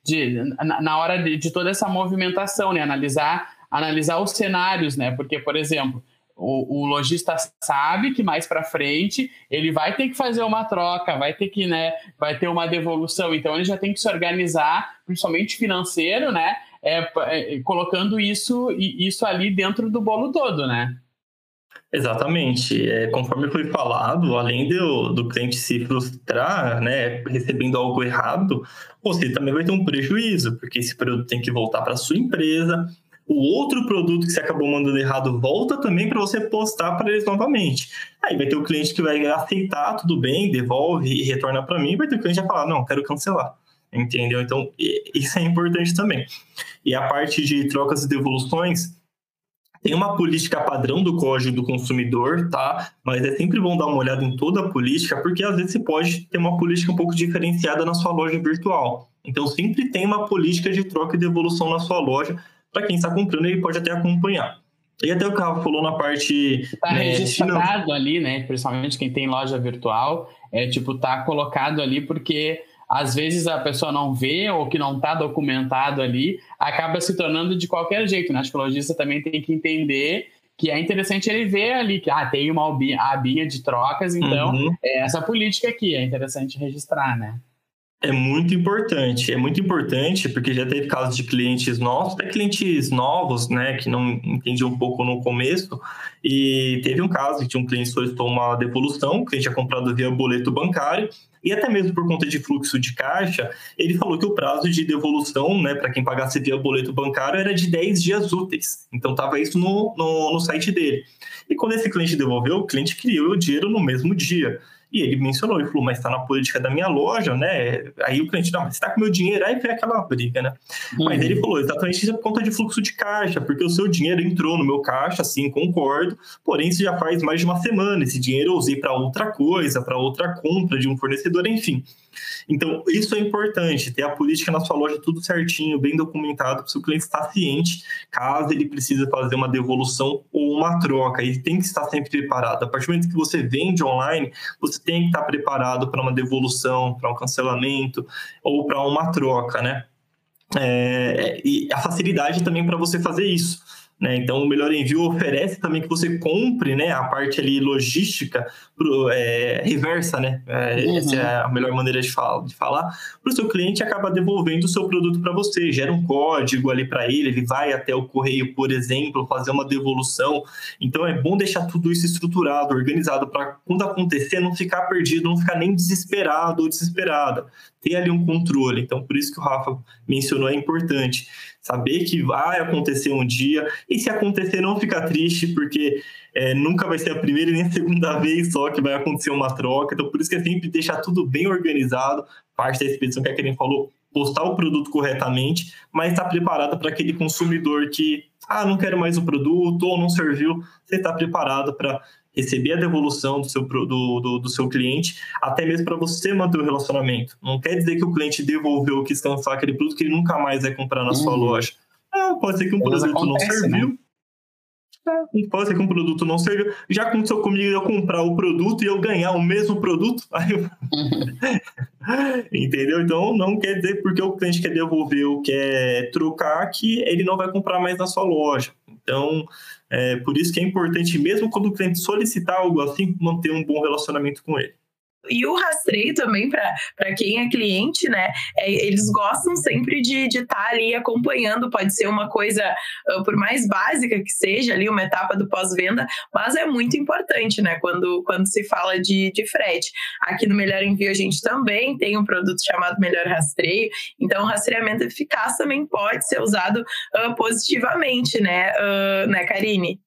B: de na, na hora de, de toda essa movimentação, né? Analisar, analisar os cenários, né? Porque, por exemplo, o, o lojista sabe que mais para frente ele vai ter que fazer uma troca, vai ter que, né, vai ter uma devolução, então ele já tem que se organizar, principalmente financeiro, né, é, é, colocando isso, isso ali dentro do bolo todo, né?
E: Exatamente. É, conforme foi falado, além do, do cliente se frustrar, né, recebendo algo errado, você também vai ter um prejuízo, porque esse produto tem que voltar para sua empresa. O outro produto que você acabou mandando errado volta também para você postar para eles novamente. Aí vai ter o cliente que vai aceitar, tudo bem, devolve e retorna para mim, vai ter o cliente que vai falar, não, quero cancelar entendeu? Então, isso é importante também. E a parte de trocas e devoluções, tem uma política padrão do Código do Consumidor, tá? Mas é sempre bom dar uma olhada em toda a política, porque às vezes você pode ter uma política um pouco diferenciada na sua loja virtual. Então, sempre tem uma política de troca e devolução na sua loja, para quem está comprando, ele pode até acompanhar. E até o carro falou na parte.
B: Está né, registrado ali, né? Principalmente quem tem loja virtual, é tipo, tá colocado ali porque às vezes a pessoa não vê ou que não está documentado ali, acaba se tornando de qualquer jeito. Né? Acho que o lojista também tem que entender que é interessante ele ver ali que ah, tem uma abinha de trocas, então uhum. é essa política aqui, é interessante registrar, né?
E: É muito importante, é muito importante, porque já teve casos de clientes nossos, até clientes novos, né, que não entendiam um pouco no começo, e teve um caso que um cliente solicitou uma devolução, o cliente tinha comprado via boleto bancário, e até mesmo por conta de fluxo de caixa, ele falou que o prazo de devolução, né, para quem pagasse via boleto bancário, era de 10 dias úteis. Então, estava isso no, no, no site dele. E quando esse cliente devolveu, o cliente criou o dinheiro no mesmo dia. E ele mencionou, ele falou, mas está na política da minha loja, né? Aí o cliente, não, mas você está com meu dinheiro, aí foi aquela briga, né? Uhum. Mas ele falou, exatamente isso é por conta de fluxo de caixa, porque o seu dinheiro entrou no meu caixa, sim, concordo, porém isso já faz mais de uma semana, esse dinheiro eu usei para outra coisa, para outra compra de um fornecedor, enfim. Então, isso é importante, ter a política na sua loja tudo certinho, bem documentado, para o seu cliente estar ciente, caso ele precise fazer uma devolução ou uma troca. Ele tem que estar sempre preparado. A partir do momento que você vende online, você tem que estar preparado para uma devolução, para um cancelamento ou para uma troca, né? É, e a facilidade também para você fazer isso. Né? Então, o Melhor Envio oferece também que você compre né, a parte ali logística pro, é, reversa, né? É, uhum. Essa é a melhor maneira de, fala, de falar. Para o seu cliente, acaba devolvendo o seu produto para você, gera um código ali para ele, ele vai até o correio, por exemplo, fazer uma devolução. Então, é bom deixar tudo isso estruturado, organizado, para quando acontecer, não ficar perdido, não ficar nem desesperado ou desesperada. Ter ali um controle. Então, por isso que o Rafa mencionou, é importante saber que vai acontecer um dia, e se acontecer, não ficar triste, porque é, nunca vai ser a primeira nem a segunda *laughs* vez só que vai acontecer uma troca, então por isso que é sempre deixar tudo bem organizado, parte da expedição que a Karen falou, postar o produto corretamente, mas estar tá preparado para aquele consumidor que, ah, não quero mais o produto, ou não serviu, você está preparado para receber a devolução do seu, do, do, do seu cliente, até mesmo para você manter o relacionamento. Não quer dizer que o cliente devolveu ou quis cancelar aquele produto que ele nunca mais vai comprar na uhum. sua loja. É, pode ser que um produto acontece, não serviu. Né? É, pode ser que um produto não serviu. Já aconteceu comigo eu comprar o produto e eu ganhar o mesmo produto. *laughs* Eu... *laughs* Entendeu? Então não quer dizer porque o cliente quer devolver ou quer trocar que ele não vai comprar mais na sua loja. Então, é por isso que é importante, mesmo quando o cliente solicitar algo assim, manter um bom relacionamento com ele.
C: E o rastreio também, para quem é cliente, né? É, eles gostam sempre de estar tá ali acompanhando. Pode ser uma coisa, uh, por mais básica que seja, ali, uma etapa do pós-venda, mas é muito importante, né? Quando, quando se fala de, de frete. Aqui no Melhor Envio, a gente também tem um produto chamado Melhor Rastreio. Então, o rastreamento eficaz também pode ser usado uh, positivamente, né, uh, né, Karine?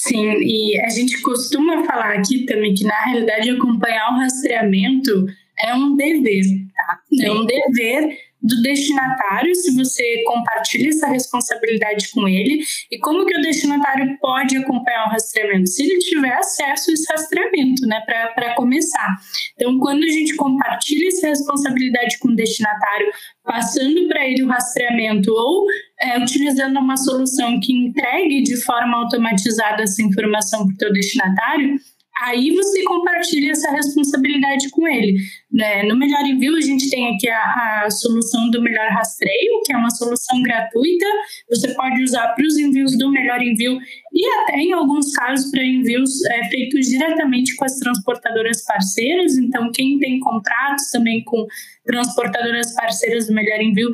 D: Sim, e a gente costuma falar aqui também que, na realidade, acompanhar o rastreamento é um dever, tá? É um dever do destinatário, se você compartilha essa responsabilidade com ele, e como que o destinatário pode acompanhar o rastreamento? Se ele tiver acesso a esse rastreamento, né, para começar. Então, quando a gente compartilha essa responsabilidade com o destinatário, passando para ele o rastreamento ou é, utilizando uma solução que entregue de forma automatizada essa informação para o teu destinatário, aí você compartilha essa responsabilidade com ele. Né? No Melhor Envio, a gente tem aqui a, a, solução do Melhor Rastreio, que é uma solução gratuita. Você pode usar para os envios do Melhor Envio e até, em alguns casos, para envios é, feitos diretamente com as transportadoras parceiras. Então, quem tem contratos também com transportadoras parceiras do Melhor Envio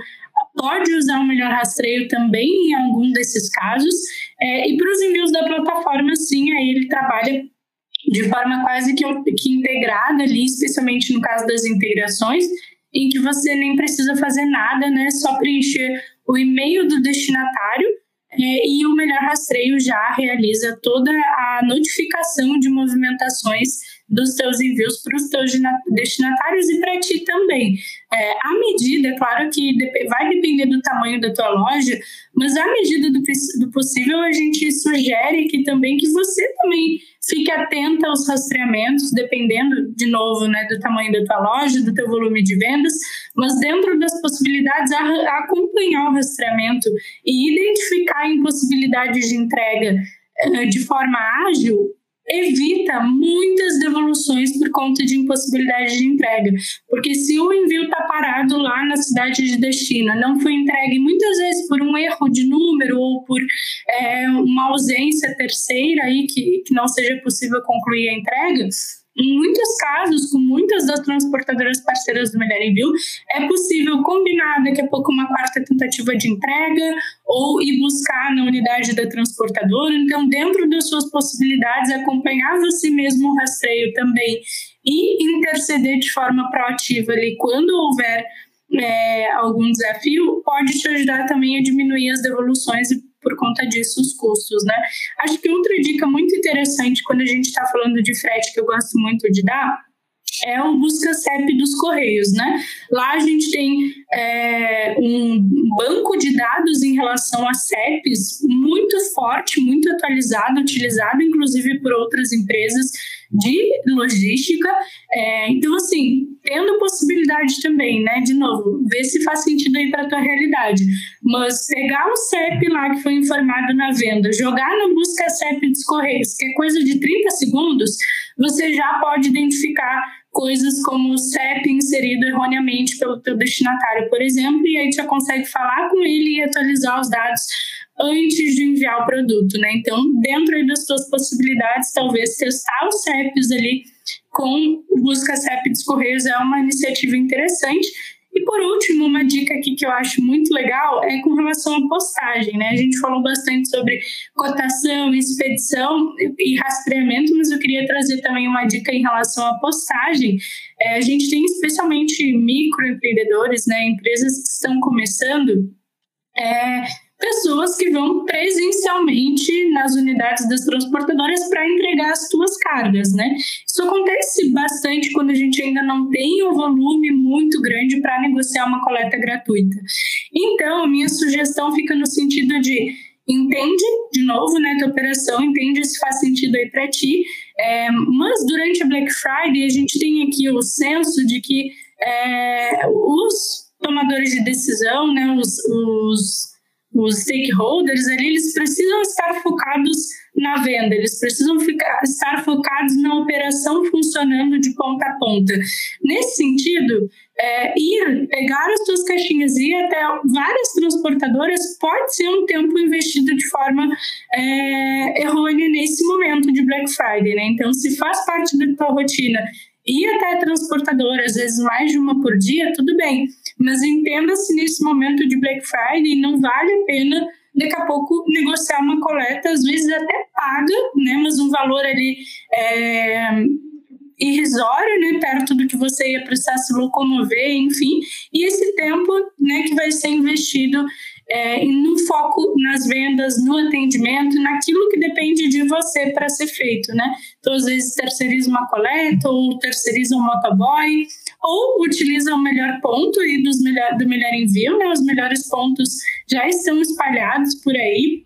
D: pode usar o melhor rastreio também em algum desses casos. É, e para os envios da plataforma, sim, aí ele trabalha de forma quase que, que integrada ali, especialmente no caso das integrações, em que você nem precisa fazer nada, né? Só preencher o e-mail do destinatário é, e o melhor rastreio já realiza toda a notificação de movimentações dos teus envios para os teus destinatários e para ti também. É, a medida, é claro que vai depender do tamanho da tua loja, mas à medida do, do possível a gente sugere que também que você também fique atenta aos rastreamentos, dependendo, de novo, né, do tamanho da tua loja, do teu volume de vendas, mas dentro das possibilidades, a, a acompanhar o rastreamento e identificar impossibilidades de entrega eh, de forma ágil evita muitas devoluções por conta de impossibilidade de entrega. Porque se o envio está parado lá na cidade de destino, não foi entregue muitas vezes por um erro de número ou por é, uma ausência terceira aí que, que não seja possível concluir a entrega, em muitos casos, com muitas das transportadoras parceiras do Melhor Envio, é possível combinar daqui a pouco uma quarta tentativa de entrega ou ir buscar na unidade da transportadora. Então, dentro das suas possibilidades, acompanhar você mesmo o rastreio também e interceder de forma proativa ali quando houver é, algum desafio, pode te ajudar também a diminuir as devoluções e por conta disso os custos, né? Acho que outra dica muito interessante quando a gente está falando de frete que eu gosto muito de dar é o Busca CEP dos Correios, né? Lá a gente tem é, um banco de dados em relação a CEPs muito forte, muito atualizado, utilizado inclusive por outras empresas de logística. É, então, assim, tendo possibilidade também, né? De novo, ver se faz sentido aí para a tua realidade. Mas pegar o CEP lá que foi informado na venda, jogar no busca CEP dos Correios, que é coisa de 30 segundos, você já pode identificar coisas como o CEP inserido erroneamente pelo teu destinatário, por exemplo, e aí já consegue falar com ele e atualizar os dados antes de enviar o produto, né? Então, dentro das suas possibilidades, talvez testar os CEPs ali com o Busca CEP dos Correios é uma iniciativa interessante. E por último, uma dica aqui que eu acho muito legal é com relação à postagem, né? A gente falou bastante sobre cotação, expedição e rastreamento, mas eu queria trazer também uma dica em relação à postagem. É, a gente tem especialmente microempreendedores, né? Empresas que estão começando. É, pessoas que vão presencialmente nas unidades das transportadoras para entregar as suas cargas, né? Isso acontece bastante quando a gente ainda não tem um volume muito grande para negociar uma coleta gratuita. Então, minha sugestão fica no sentido de entende de novo né tua operação entende se faz sentido aí para ti é, mas durante a Black Friday a gente tem aqui o senso de que é, os tomadores de decisão né os, os os stakeholders ali, eles precisam estar focados na venda, eles precisam ficar, estar focados na operação funcionando de ponta a ponta. Nesse sentido, é, ir, pegar as suas caixinhas e ir até várias transportadoras pode ser um tempo investido de forma é, errônea nesse momento de Black Friday, né? Então, se faz parte da tua rotina ir até transportadora, às vezes mais de uma por dia, tudo bem. Mas entenda-se nesse momento de Black Friday, não vale a pena daqui a pouco negociar uma coleta, às vezes até paga, né? Mas um valor ali é, irrisório, né? Perto do que você ia precisar se locomover, enfim. E esse tempo, né? Que vai ser investido é, no foco nas vendas, no atendimento, naquilo que depende de você para ser feito, né? Então, às vezes, terceiriza uma coleta ou terceiriza um motoboy ou utiliza o melhor ponto e dos melhor, do melhor envio, né? Os melhores pontos já estão espalhados por aí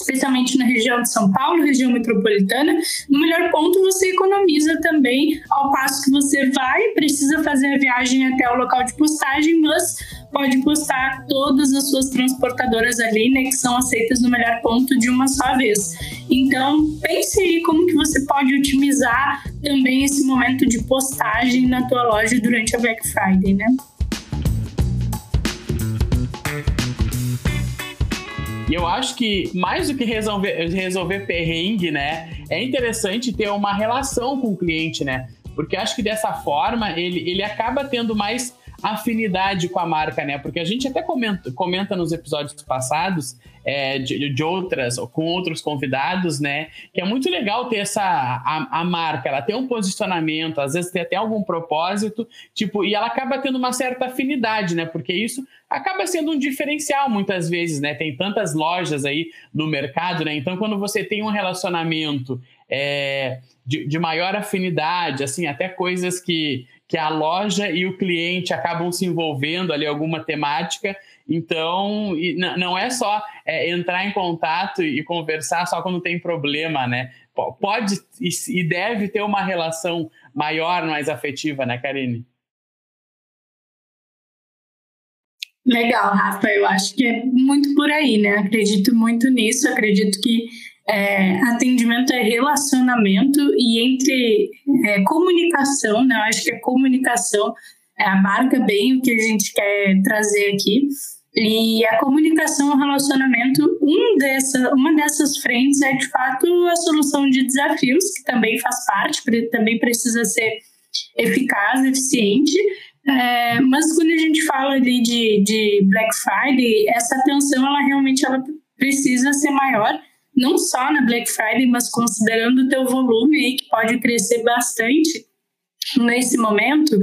D: especialmente na região de São Paulo, região metropolitana, no melhor ponto você economiza também, ao passo que você vai, precisa fazer a viagem até o local de postagem, mas pode postar todas as suas transportadoras ali, né, que são aceitas no melhor ponto de uma só vez. Então, pense aí como que você pode otimizar também esse momento de postagem na tua loja durante a Black Friday, né?
B: E eu acho que mais do que resolver, resolver perrengue, né, é interessante ter uma relação com o cliente, né? Porque acho que dessa forma ele, ele acaba tendo mais afinidade com a marca, né? Porque a gente até comenta, comenta nos episódios passados é, de, de, outras, com outros convidados, né? Que é muito legal ter essa a, a, marca, ela tem um posicionamento, às vezes tem até algum propósito, tipo, e ela acaba tendo uma certa afinidade, né? Porque isso acaba sendo um diferencial muitas vezes, né? Tem tantas lojas aí no mercado, né? Então, quando você tem um relacionamento é, de, de maior afinidade, assim, até coisas que que a loja e o cliente acabam se envolvendo ali alguma temática. Então, não é só é, entrar em contato e conversar só quando tem problema, né? Pode e deve ter uma relação maior, mais afetiva, né, Karine?
D: Legal, Rafa. Eu acho que é muito por aí, né? Acredito muito nisso. Acredito que é, atendimento é relacionamento e entre é, comunicação, né? Eu acho que a comunicação é, abarca bem o que a gente quer trazer aqui. E a comunicação, o relacionamento, um dessa, uma dessas frentes é de fato a solução de desafios, que também faz parte, também precisa ser eficaz, eficiente. É, mas quando a gente fala ali de, de Black Friday, essa atenção ela realmente ela precisa ser maior não só na Black Friday, mas considerando o teu volume aí, que pode crescer bastante, nesse momento,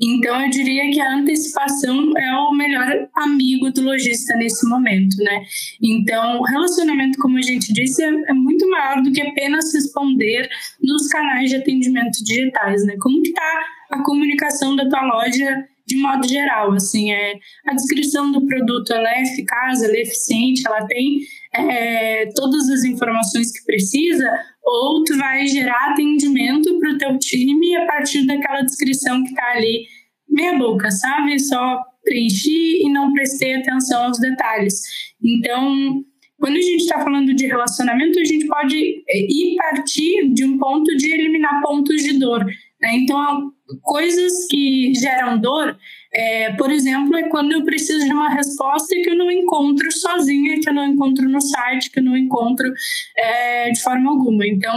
D: então eu diria que a antecipação é o melhor amigo do lojista nesse momento, né? Então, o relacionamento, como a gente disse, é, é muito maior do que apenas responder nos canais de atendimento digitais, né? Como que tá a comunicação da tua loja de modo geral, assim, é a descrição do produto, ela é eficaz, ela é eficiente, ela tem é, todas as informações que precisa, ou tu vai gerar atendimento para o teu time a partir daquela descrição que está ali meia boca, sabe? Só preenchi e não prestei atenção aos detalhes. Então, quando a gente está falando de relacionamento, a gente pode ir partir de um ponto de eliminar pontos de dor. Né? Então, coisas que geram dor, é, por exemplo, é quando eu preciso de uma resposta que eu não encontro sozinha, que eu não encontro no site, que eu não encontro é, de forma alguma. Então,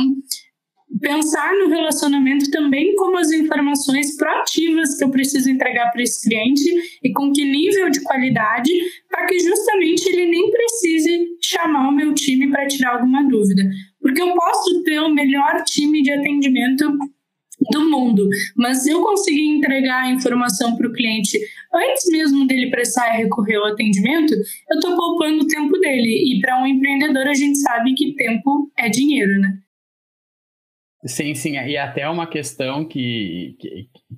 D: pensar no relacionamento também como as informações proativas que eu preciso entregar para esse cliente e com que nível de qualidade, para que justamente ele nem precise chamar o meu time para tirar alguma dúvida. Porque eu posso ter o melhor time de atendimento do mundo. Mas eu conseguir entregar a informação para o cliente antes mesmo dele prestar e recorrer ao atendimento, eu estou poupando o tempo dele. E para um empreendedor, a gente sabe que tempo é dinheiro, né?
B: Sim, sim, e até uma questão que,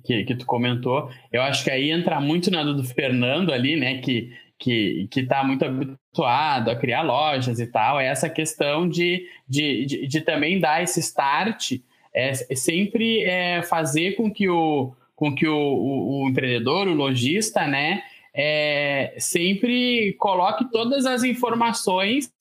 B: que, que, tu comentou, eu acho que aí entra muito na do Fernando ali, né, que, que, que tá muito habituado a criar lojas e tal, é essa questão de, de, de, de também dar esse start é, é sempre é, fazer com que o, com que o, o, o empreendedor, o lojista, né, é, sempre coloque todas as informações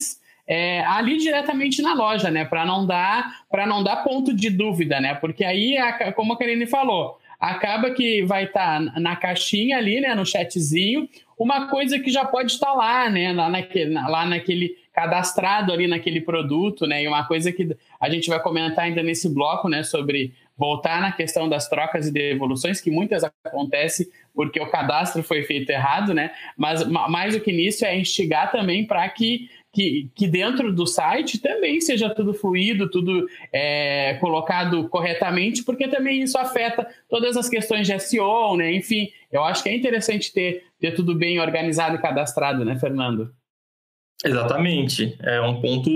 B: é, ali diretamente na loja, né, para não dar para não dar ponto de dúvida, né, porque aí, como a Karine falou, acaba que vai estar tá na caixinha ali, né, no chatzinho, uma coisa que já pode estar lá, né, lá naquele, lá naquele cadastrado ali naquele produto, né? E uma coisa que a gente vai comentar ainda nesse bloco, né, sobre voltar na questão das trocas e devoluções, que muitas acontecem porque o cadastro foi feito errado, né? Mas mais do que nisso é instigar também para que, que, que, dentro do site também seja tudo fluido, tudo é, colocado corretamente, porque também isso afeta todas as questões de SEO, né? Enfim, eu acho que é interessante ter, ter tudo bem organizado e cadastrado, né, Fernando?
E: Exatamente. É um ponto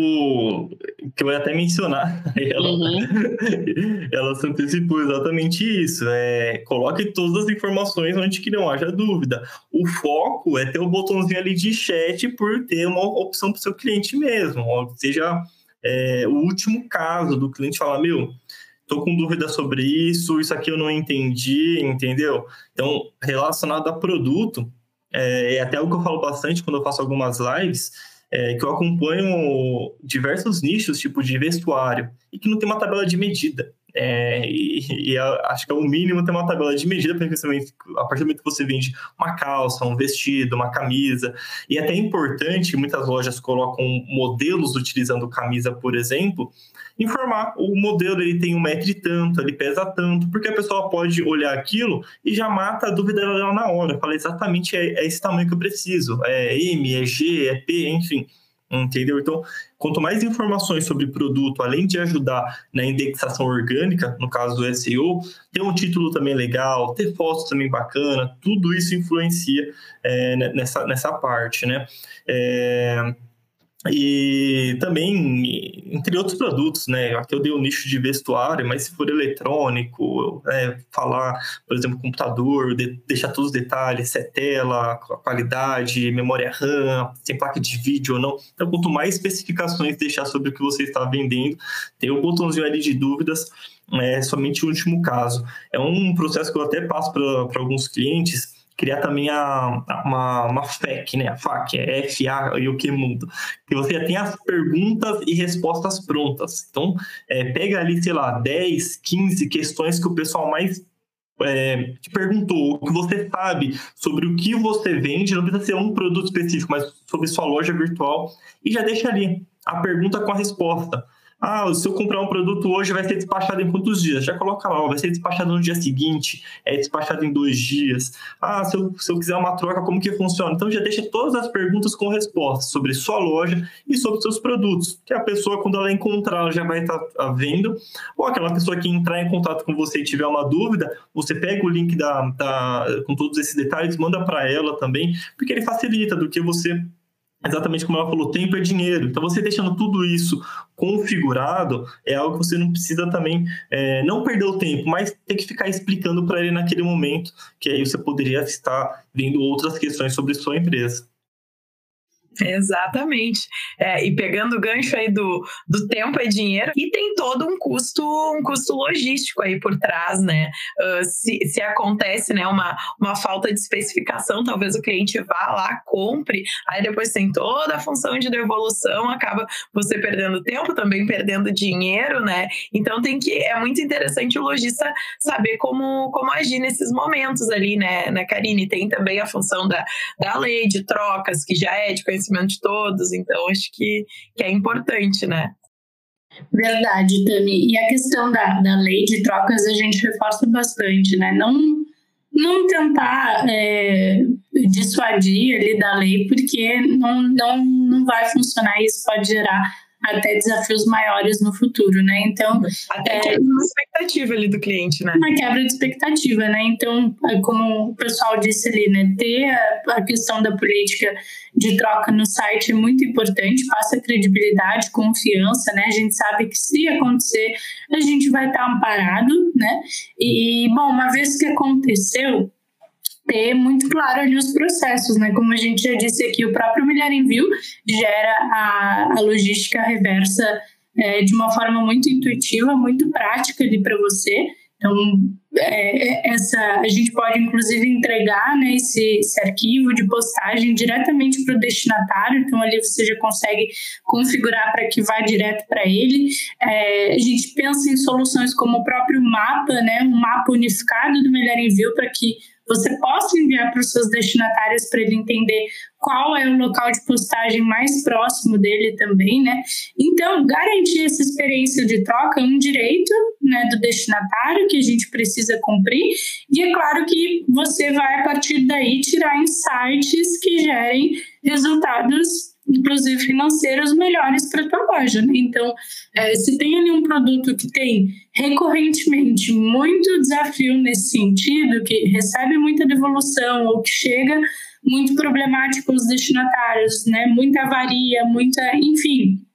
E: que eu ia até mencionar. *laughs* Ela, uhum. ela se antecipou exatamente isso. É, coloque todas as informações onde que não haja dúvida. O foco é ter o um botãozinho ali de chat por ter uma opção para o seu cliente mesmo. Ou seja, é, o último caso do cliente falar, meu, tô com dúvida sobre isso, isso aqui eu não entendi, entendeu? Então, relacionado a produto, é, é até o que eu falo bastante quando eu faço algumas lives, é, que eu acompanho diversos nichos, tipo de vestuário, e que não tem uma tabela de medida. É, e, e acho que é o mínimo ter uma tabela de medida, porque a partir do momento que você vende uma calça, um vestido, uma camisa, e é até importante, muitas lojas colocam modelos utilizando camisa, por exemplo, informar o modelo ele tem um metro e tanto, ele pesa tanto, porque a pessoa pode olhar aquilo e já mata a dúvida dela na hora. Fala exatamente é, é esse tamanho que eu preciso, é M, é G, é P, enfim. Entendeu? Então, quanto mais informações sobre produto, além de ajudar na indexação orgânica, no caso do SEO, ter um título também legal, ter fotos também bacana, tudo isso influencia é, nessa, nessa parte, né? É, e também, entre outros produtos, né? Aqui eu dei o um nicho de vestuário, mas se for eletrônico, é, falar, por exemplo, computador, de, deixar todos os detalhes, se é tela, qualidade, memória RAM, tem placa de vídeo ou não. Então, quanto mais especificações deixar sobre o que você está vendendo, tem o um botãozinho ali de dúvidas, é somente o último caso. É um processo que eu até passo para alguns clientes criar também a, uma, uma FAQ, né? A FAQ, é F-A e o que muda. Que você já tem as perguntas e respostas prontas. Então, é, pega ali, sei lá, 10, 15 questões que o pessoal mais é, te perguntou, o que você sabe sobre o que você vende, não precisa ser um produto específico, mas sobre sua loja virtual, e já deixa ali a pergunta com a resposta. Ah, se eu comprar um produto hoje, vai ser despachado em quantos dias? Já coloca lá, vai ser despachado no dia seguinte, é despachado em dois dias. Ah, se eu, se eu quiser uma troca, como que funciona? Então já deixa todas as perguntas com respostas sobre sua loja e sobre seus produtos, que a pessoa, quando ela encontrar, ela já vai estar tá vendo. Ou aquela pessoa que entrar em contato com você e tiver uma dúvida, você pega o link da, da com todos esses detalhes, manda para ela também, porque ele facilita do que você exatamente como ela falou, tempo é dinheiro. Então, você deixando tudo isso configurado é algo que você não precisa também é, não perder o tempo, mas ter que ficar explicando para ele naquele momento, que aí você poderia estar vendo outras questões sobre sua empresa.
C: Exatamente. É, e pegando o gancho aí do, do tempo é dinheiro, e tem todo um custo, um custo logístico aí por trás, né? Uh, se, se acontece né, uma, uma falta de especificação, talvez o cliente vá lá, compre, aí depois tem toda a função de devolução, acaba você perdendo tempo, também perdendo dinheiro, né? Então tem que. É muito interessante o lojista saber como, como agir nesses momentos ali, né, né, Karine? Tem também a função da, da lei de trocas, que já é de conhecimento conhecimento de todos, então acho que, que é importante, né?
D: Verdade, Tami. E a questão da, da lei de trocas a gente reforça bastante, né? Não, não tentar é, dissuadir ali da lei, porque não, não, não vai funcionar e isso pode gerar até desafios maiores no futuro, né? Então.
C: Até é, uma expectativa ali do cliente, né?
D: Uma quebra de expectativa, né? Então, é como o pessoal disse ali, né? Ter a, a questão da política de troca no site é muito importante, passa credibilidade, confiança, né? A gente sabe que se acontecer, a gente vai estar amparado, né? E, bom, uma vez que aconteceu, ter muito claro ali os processos, né? Como a gente já disse aqui, o próprio Milhar Envio gera a, a logística reversa é, de uma forma muito intuitiva, muito prática ali para você. Então, é, é, essa, a gente pode inclusive entregar né, esse, esse arquivo de postagem diretamente para o destinatário, então ali você já consegue configurar para que vá direto para ele. É, a gente pensa em soluções como o próprio mapa, né, um mapa unificado do Melhor Envio para que você possa enviar para os seus destinatários para ele entender qual é o local de postagem mais próximo dele também, né? Então, garantir essa experiência de troca é um direito né, do destinatário que a gente precisa cumprir, e é claro que você vai, a partir daí, tirar insights que gerem resultados inclusive financeiros, melhores para a tua loja. Né? Então, é, se tem ali um produto que tem recorrentemente muito desafio nesse sentido, que recebe muita devolução ou que chega muito problemático os destinatários, né? muita avaria, muita, enfim.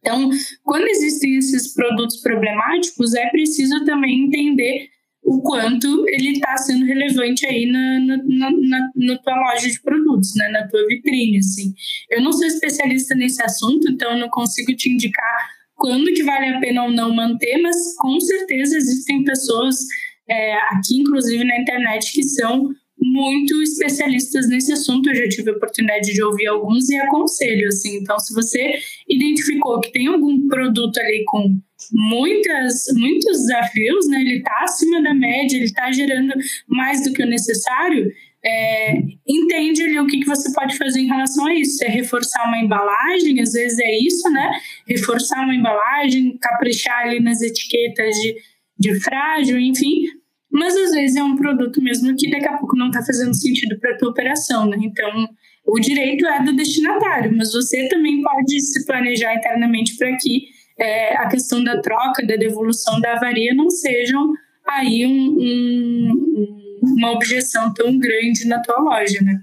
D: Então, quando existem esses produtos problemáticos, é preciso também entender o quanto ele está sendo relevante aí na, na, na, na, tua loja de produtos, né? na tua vitrine, assim. Eu não sou especialista nesse assunto, então eu não consigo te indicar quando que vale a pena ou não manter, mas com certeza existem pessoas é, aqui, inclusive na internet, que são muito especialistas nesse assunto. Eu já tive a oportunidade de ouvir alguns e aconselho, assim. Então, se você identificou que tem algum produto ali com muitas, muitos desafios, né? Ele está acima da média, ele está gerando mais do que o necessário. É, entende ali o que, que você pode fazer em relação a isso. É reforçar uma embalagem, às vezes é isso, né? Reforçar uma embalagem, caprichar ali nas etiquetas de, de frágil, enfim, mas às vezes é um produto mesmo que daqui a pouco não está fazendo sentido para a tua operação, né? Então, o direito é do destinatário, mas você também pode se planejar internamente para que é, a questão da troca, da devolução da avaria não sejam aí um, um, uma objeção tão grande na tua loja, né?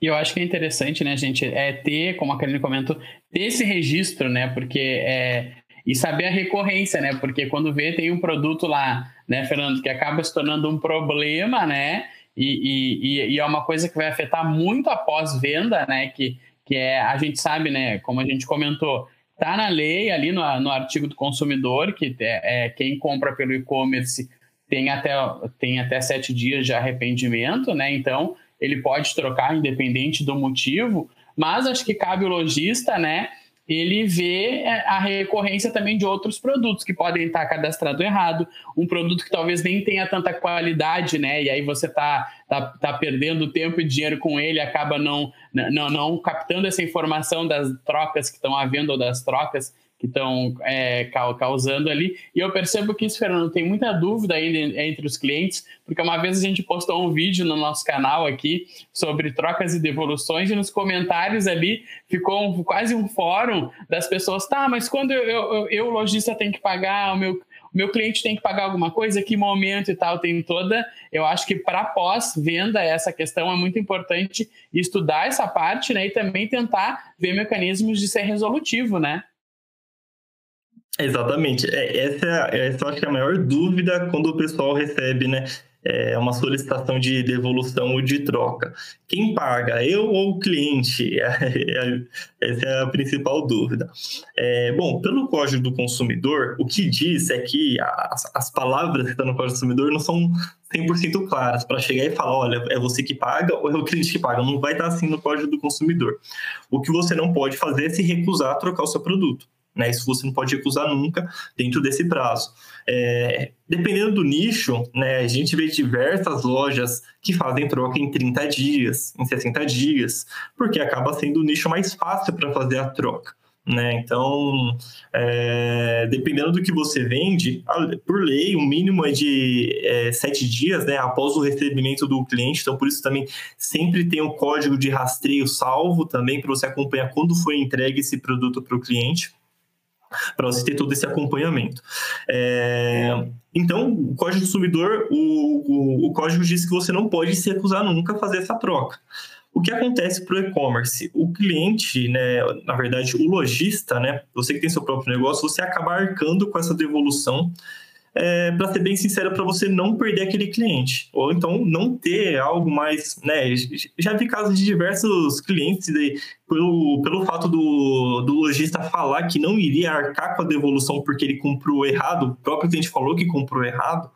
B: E eu acho que é interessante, né, gente, é ter, como a Karine comentou, ter esse registro, né, porque é, e saber a recorrência, né? Porque quando vê, tem um produto lá, né, Fernando, que acaba se tornando um problema, né? E, e, e é uma coisa que vai afetar muito a pós-venda, né? Que, que é, a gente sabe, né, como a gente comentou, tá na lei ali no, no artigo do consumidor, que é, é quem compra pelo e-commerce tem até, tem até sete dias de arrependimento, né? Então, ele pode trocar independente do motivo, mas acho que cabe o lojista, né? Ele vê é, a recorrência também de outros produtos que podem estar cadastrados errado, um produto que talvez nem tenha tanta qualidade, né? E aí você está tá, tá perdendo tempo e dinheiro com ele, acaba não, não, não captando essa informação das trocas que estão havendo ou das trocas estão é, causando ali. E eu percebo que isso, Fernando, tem muita dúvida ainda entre os clientes, porque uma vez a gente postou um vídeo no nosso canal aqui sobre trocas e devoluções, e nos comentários ali ficou um, quase um fórum das pessoas, tá, mas quando eu, eu, eu lojista, tenho que pagar o meu meu cliente tem que pagar alguma coisa, que momento e tal, tem toda. Eu acho que para pós-venda, essa questão é muito importante estudar essa parte, né? E também tentar ver mecanismos de ser resolutivo, né?
E: Exatamente. É, essa, essa eu acho que é a maior dúvida quando o pessoal recebe, né? É uma solicitação de devolução ou de troca. Quem paga, eu ou o cliente? *laughs* Essa é a principal dúvida. É, bom, pelo Código do Consumidor, o que diz é que as, as palavras que estão no Código do Consumidor não são 100% claras para chegar e falar, olha, é você que paga ou é o cliente que paga. Não vai estar assim no Código do Consumidor. O que você não pode fazer é se recusar a trocar o seu produto. Né? Isso você não pode recusar nunca dentro desse prazo. É, dependendo do nicho, né, a gente vê diversas lojas que fazem troca em 30 dias, em 60 dias, porque acaba sendo o nicho mais fácil para fazer a troca. Né? Então, é, dependendo do que você vende, por lei, o mínimo é de é, sete dias né, após o recebimento do cliente. Então, por isso também sempre tem o código de rastreio salvo também para você acompanhar quando foi entregue esse produto para o cliente para você ter todo esse acompanhamento. É, então, o Código do Consumidor, o, o, o, código diz que você não pode se recusar nunca a fazer essa troca. O que acontece para o e-commerce? O cliente, né, na verdade, o lojista, né, você que tem seu próprio negócio, você acaba arcando com essa devolução é, para ser bem sincero, para você não perder aquele cliente. Ou então não ter algo mais. Né? Já vi casos de diversos clientes, de, pelo, pelo fato do, do lojista falar que não iria arcar com a devolução porque ele comprou errado, o próprio cliente falou que comprou errado,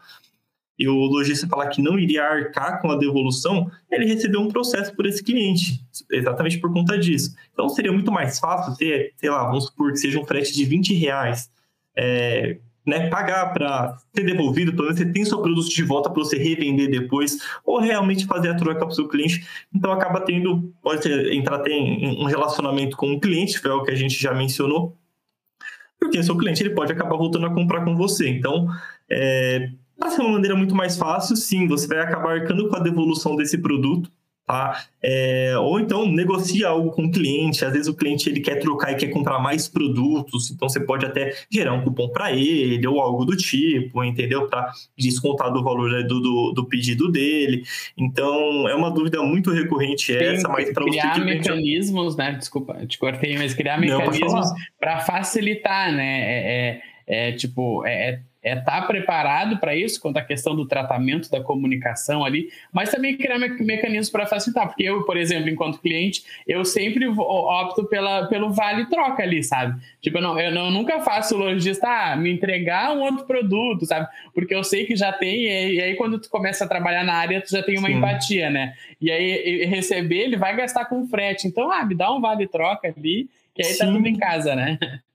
E: e o lojista falar que não iria arcar com a devolução, ele recebeu um processo por esse cliente, exatamente por conta disso. Então seria muito mais fácil ter, sei lá, vamos supor que seja um frete de 20 reais. É, né, pagar para ser devolvido, pelo menos você tem seu produto de volta para você revender depois, ou realmente fazer a troca para o seu cliente. Então acaba tendo, pode ter, entrar em um relacionamento com o cliente, que é o que a gente já mencionou, porque seu cliente ele pode acabar voltando a comprar com você. Então, é, para ser uma maneira muito mais fácil, sim, você vai acabar arcando com a devolução desse produto Tá? É, ou então negocia algo com o cliente, às vezes o cliente ele quer trocar e quer comprar mais produtos, então você pode até gerar um cupom para ele ou algo do tipo, entendeu? Para descontar do valor né, do, do, do, pedido dele. Então é uma dúvida muito recorrente essa, mas
B: para criar mecanismos, né? Desculpa, te cortei, mas criar mecanismos para facilitar, né? É, é, é tipo, é, é é estar tá preparado para isso, quanto à questão do tratamento da comunicação ali, mas também criar me mecanismos para facilitar, porque eu, por exemplo, enquanto cliente, eu sempre opto pela, pelo vale-troca ali, sabe? Tipo, eu, não, eu não, nunca faço lojista ah, me entregar um outro produto, sabe? Porque eu sei que já tem, e, aí quando tu começa a trabalhar na área, tu já tem uma Sim. empatia, né? E aí receber, ele vai gastar com frete, então, ah, me dá um vale-troca ali, que aí tá Sim. tá tudo em casa, né? *laughs*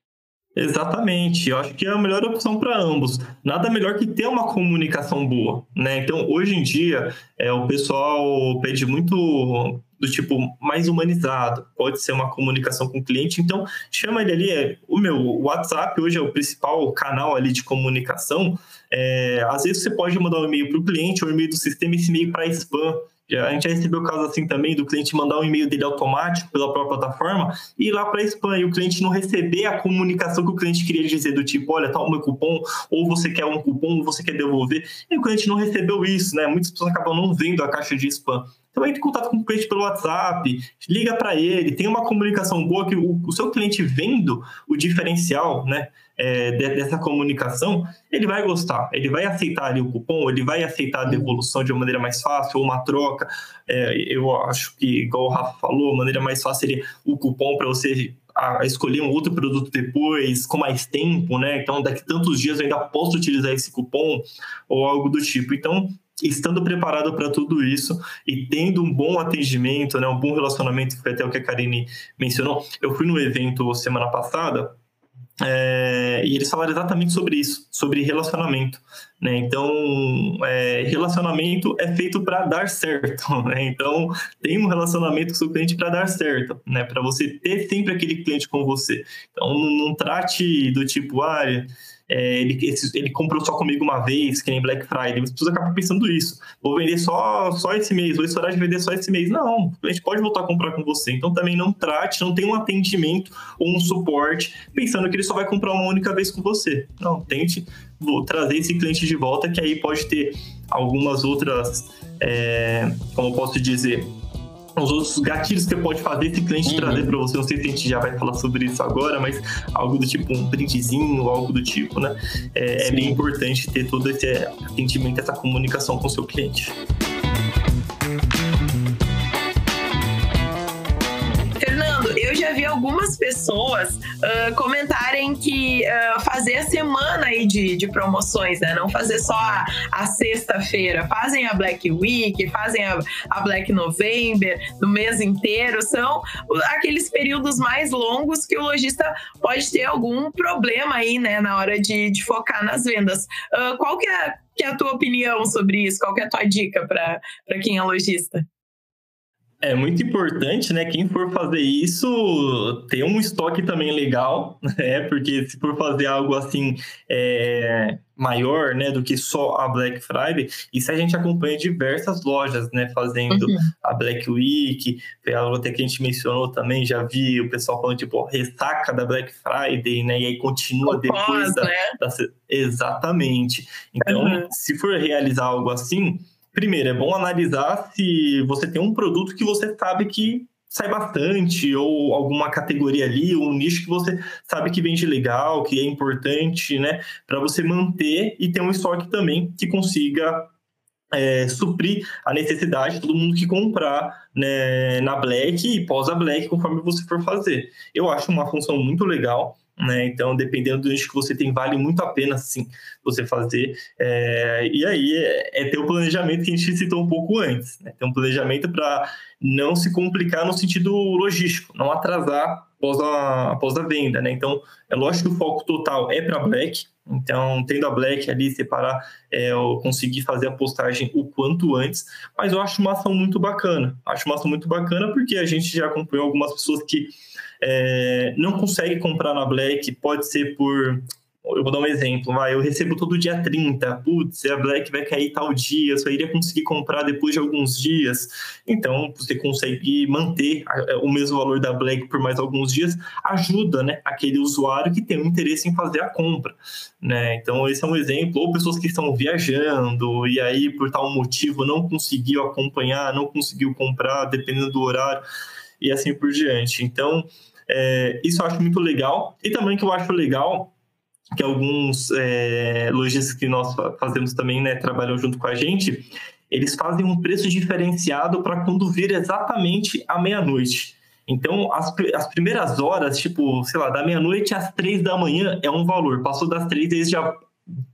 E: Exatamente, eu acho que é a melhor opção para ambos. Nada melhor que ter uma comunicação boa, né? Então, hoje em dia, é, o pessoal pede muito do tipo mais humanizado. Pode ser uma comunicação com o cliente, então chama ele ali. É, o meu WhatsApp hoje é o principal canal ali de comunicação. É, às vezes você pode mandar um e-mail para o cliente ou um e-mail do sistema esse e-mail para spam. A gente já recebeu caso assim também do cliente mandar um e-mail dele automático pela própria plataforma e ir lá para spam e o cliente não receber a comunicação que o cliente queria dizer do tipo, olha, tá o meu cupom, ou você quer um cupom, ou você quer devolver, e o cliente não recebeu isso, né? Muitas pessoas acabam não vendo a caixa de spam. Então entre em contato com o cliente pelo WhatsApp, liga para ele, tem uma comunicação boa que o, o, seu cliente vendo o diferencial, né, é, dessa comunicação, ele vai gostar, ele vai aceitar ali o cupom, ele vai aceitar a devolução de uma maneira mais fácil, ou uma troca. É, eu acho que, igual o Rafa falou, a maneira mais fácil seria o cupom para você a escolher um outro produto depois, com mais tempo, né? Então, daqui tantos dias eu ainda posso utilizar esse cupom ou algo do tipo. Então, estando preparado para tudo isso e tendo um bom atendimento, né, um bom relacionamento, que foi até o que a Karine mencionou. Eu fui no evento semana passada É, e eles falaram exatamente sobre isso, sobre relacionamento. Né? Então, é, relacionamento é feito para dar certo. *laughs* Né? Então, tem um relacionamento com o seu cliente para dar certo, né? para você ter sempre aquele cliente com você. Então, não, não trate do tipo, ah, é, ele, ele comprou só comigo uma vez, que nem Black Friday. Você precisa acabar pensando isso. Vou vender só, só esse mês, vou estourar de vender só esse mês. Não, a gente pode voltar a comprar com você. Então também não trate, não tem um atendimento ou um suporte pensando que ele só vai comprar uma única vez com você. Não, tente vou trazer esse cliente de volta, que aí pode ter algumas outras, é, como posso dizer, os outros gatilhos que você pode fazer esse cliente uhum. trazer para você. Não sei se a gente já vai falar sobre isso agora, mas algo do tipo um brindezinho, algo do tipo, né? É, é bem importante ter todo esse atendimento, essa comunicação com o seu cliente.
C: Algumas pessoas uh, comentarem que uh, fazer a semana aí de, de promoções, né? Não fazer só a, a sexta-feira. Fazem a Black Week, fazem a, a Black November, no mês inteiro. São aqueles períodos mais longos que o lojista pode ter algum problema aí, né? Na hora de, de focar nas vendas. Uh, qual que é, que é a tua opinião sobre isso? Qual que é a tua dica para quem é lojista?
E: É muito importante, né? Quem for fazer isso, ter um estoque também legal, *laughs* né? Porque se for fazer algo assim é, maior, né, do que só a Black Friday, isso a gente acompanha diversas lojas, né, fazendo uhum. a Black Week, algo até que a gente mencionou também, já vi o pessoal falando, tipo, ressaca da Black Friday, né? E aí continua o depois pós, da, né? da, Exatamente. Então, uhum. se for realizar algo assim primeiro, é bom analisar se você tem um produto que você sabe que sai bastante, ou alguma categoria ali, ou um nicho que você sabe que vende legal, que é importante, né? Para você manter e ter um estoque também que consiga é, suprir a necessidade de todo mundo que comprar né, na Black e pós a Black, conforme você for fazer. Eu acho uma função muito legal. Né? Então, dependendo do nicho que você tem, vale muito a pena, sim, você fazer. É, e aí é, é, ter o planejamento que a gente citou um pouco antes, né? Ter um planejamento para não se complicar no sentido logístico, não atrasar após a, após a venda, né? Então, é lógico que o foco total é para Black, então, tendo a Black ali, separar, é, conseguir fazer a postagem o quanto antes, mas eu acho uma ação muito bacana. Acho uma ação muito bacana porque a gente já acompanhou algumas pessoas que é, não conseguem comprar na Black, pode ser por eu vou dar um exemplo, vai, eu recebo todo dia 30, putz, a Black vai cair tal dia, só iria conseguir comprar depois de alguns dias. Então, você conseguir manter o mesmo valor da Black por mais alguns dias, ajuda, né, aquele usuário que tem um interesse em fazer a compra, né? Então, esse é um exemplo, ou pessoas que estão viajando e aí por tal motivo não conseguiu acompanhar, não conseguiu comprar, dependendo do horário e assim por diante. Então, é, isso eu acho muito legal. E também que eu acho legal que alguns é, lojistas que nós fazemos também, né, trabalham junto com a gente, eles fazem um preço diferenciado para quando vir exatamente à meia-noite. Então, as, as primeiras horas, tipo, sei lá, da meia-noite às três da manhã é um valor. Passou das três, eles já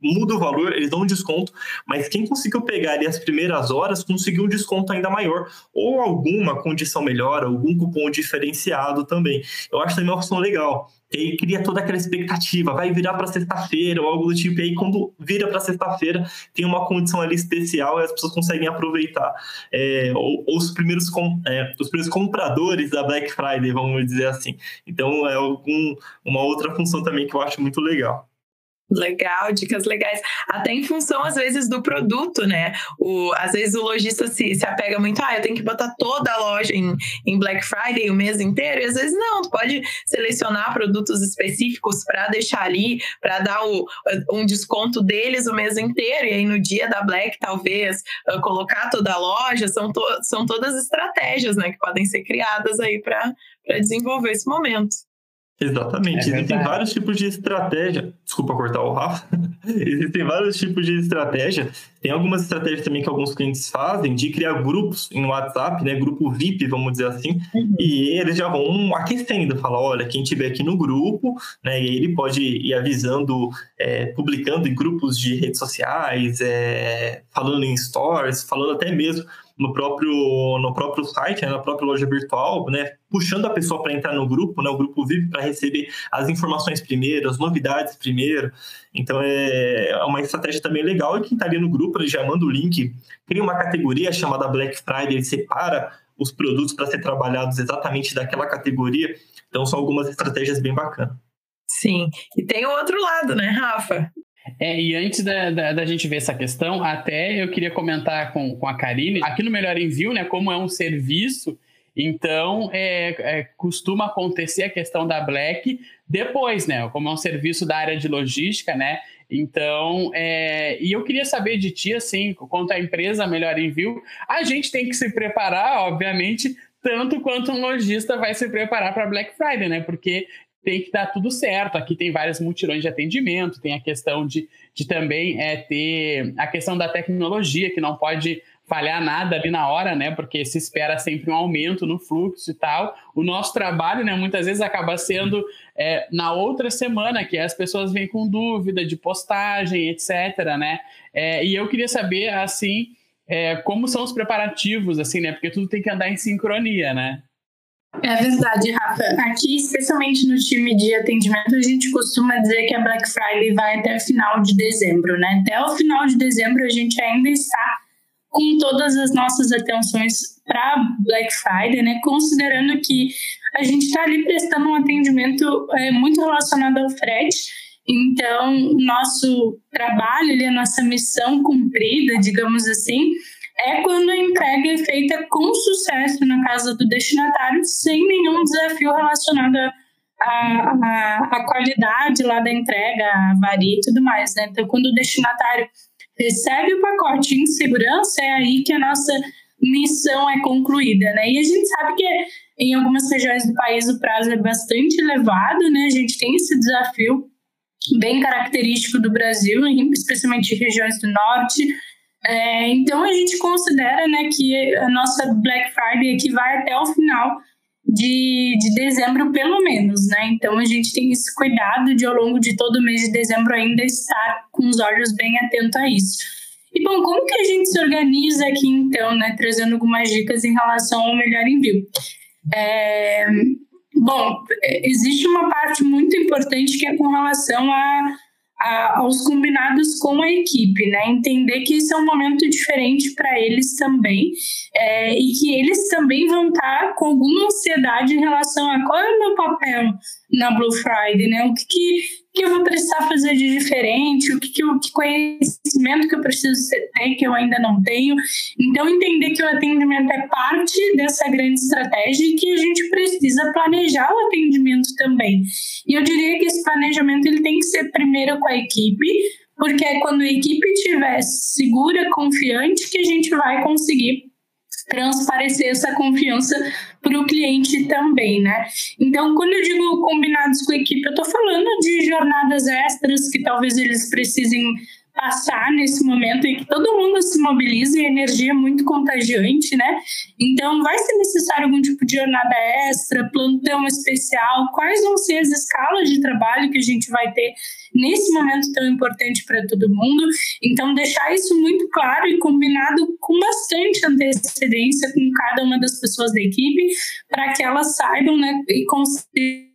E: muda o valor, eles dão um desconto, mas quem conseguiu pegar ali as primeiras horas conseguiu um desconto ainda maior, ou alguma condição melhor, algum cupom diferenciado também. Eu acho também uma opção legal. E aí cria toda aquela expectativa, vai virar para sexta-feira ou algo do tipo. E aí, quando vira para sexta-feira, tem uma condição ali especial e as pessoas conseguem aproveitar. É, ou, ou, os, primeiros com, é, os primeiros compradores da Black Friday, vamos dizer assim. Então, é algum, uma outra função também que eu acho muito legal.
C: Legal, dicas legais. Até em função, às vezes, do produto, né? O, às vezes o lojista se, se apega muito, ah, eu tenho que botar toda a loja em, em Black Friday o mês inteiro, e às vezes não, tu pode selecionar produtos específicos para deixar ali, para dar o, um desconto deles o mês inteiro, e aí no dia da Black, talvez, uh, colocar toda a loja, são, to, são todas estratégias, né, que podem ser criadas aí para desenvolver esse momento.
E: Exatamente. É Existem vários tipos de estratégia. Desculpa cortar o Rafa. *laughs* Existem vários tipos de estratégia. Tem algumas estratégias também que alguns clientes fazem de criar grupos em WhatsApp, né? Grupo VIP, vamos dizer assim. Uhum. E eles já vão aquecendo. Falar, olha, quem tiver aqui no grupo, né? E ele pode ir avisando, é, publicando em grupos de redes sociais, é, falando em stories, falando até mesmo no próprio, no próprio site, né, na própria loja virtual, né, puxando a pessoa para entrar no grupo, né, o grupo vive para receber as informações primeiro, as novidades primeiro. Então é, é uma estratégia também legal e quem está ali no grupo, ele já manda o link, cria uma categoria chamada Black Friday, ele separa os produtos para ser trabalhados exatamente daquela categoria. Então são algumas estratégias bem bacanas.
C: Sim, e tem o outro lado, né, Rafa?
B: É, e antes da, da, da, gente ver essa questão, até eu queria comentar com, com a Karine, aqui no Melhor Envio, né, como é um serviço, então é, é, costuma acontecer a questão da Black depois, né, como é um serviço da área de logística, né, então, é, e eu queria saber de ti, assim, quanto à empresa Melhor Envio, a gente tem que se preparar, obviamente, tanto quanto um lojista vai se preparar para Black Friday, né? Porque tem que dar tudo certo. Aqui tem várias multirões de atendimento, tem a questão de, de também é, ter a questão da tecnologia, que não pode falhar nada ali na hora, né? Porque se espera sempre um aumento no fluxo e tal. O nosso trabalho, né, muitas vezes acaba sendo é, na outra semana, que as pessoas vêm com dúvida de postagem, etc, né? É, e eu queria saber, assim, é, como são os preparativos, assim, né? Porque tudo tem que andar em sincronia, né?
D: É verdade, Rafa. Aqui, especialmente no time de atendimento, a gente costuma dizer que a Black Friday vai até o final de dezembro, né? Até o final de dezembro a gente ainda está com todas as nossas atenções para Black Friday, né? Considerando que a gente está ali prestando um atendimento é, muito relacionado ao frete. Então, o nosso trabalho, a nossa missão cumprida, digamos assim, é quando a entrega é feita com sucesso na casa do destinatário, sem nenhum desafio relacionado à, qualidade lá da entrega, a varia e tudo mais. Né? Então, quando o destinatário recebe o pacote em segurança, é aí que a nossa missão é concluída. Né? E a gente sabe que em algumas regiões do país o prazo é bastante elevado, né? a gente tem esse desafio bem característico do Brasil, especialmente em regiões do norte, é, então a gente considera né, que a nossa Black Friday aqui vai até o final de, de dezembro, pelo menos, né? Então a gente tem esse cuidado de ao longo de todo o mês de dezembro ainda estar com os olhos bem atentos a isso. E bom, como que a gente se organiza aqui então, né? Trazendo algumas dicas em relação ao melhor envio. É, bom, existe uma parte muito importante que é com relação a a, aos combinados com a equipe, né? Entender que esse é um momento diferente para eles também é, e que eles também vão estar com alguma ansiedade em relação a qual é o meu papel na Blue Friday, né? O que, que, que eu vou precisar fazer de diferente, o que, que, que conhecimento que eu preciso ter que eu ainda não tenho. Então, entender que o atendimento é parte dessa grande estratégia e que a gente precisa planejar o atendimento também. E eu diria que esse planejamento ele tem que ser primeiro com a equipe, porque é quando a equipe estiver segura, confiante, que a gente vai conseguir transparecer essa confiança para o cliente também, né? Então, quando eu digo combinados com a equipe, eu estou falando de jornadas extras que talvez eles precisem passar nesse momento em que todo mundo se mobiliza e a energia é muito contagiante, né? Então, vai ser necessário algum tipo de jornada extra, plantão especial, quais vão ser as escalas de trabalho que a gente vai ter nesse momento tão importante para todo mundo. Então, deixar isso muito claro e combinado com bastante antecedência com cada uma das pessoas da equipe, para que elas saibam, né, e consigam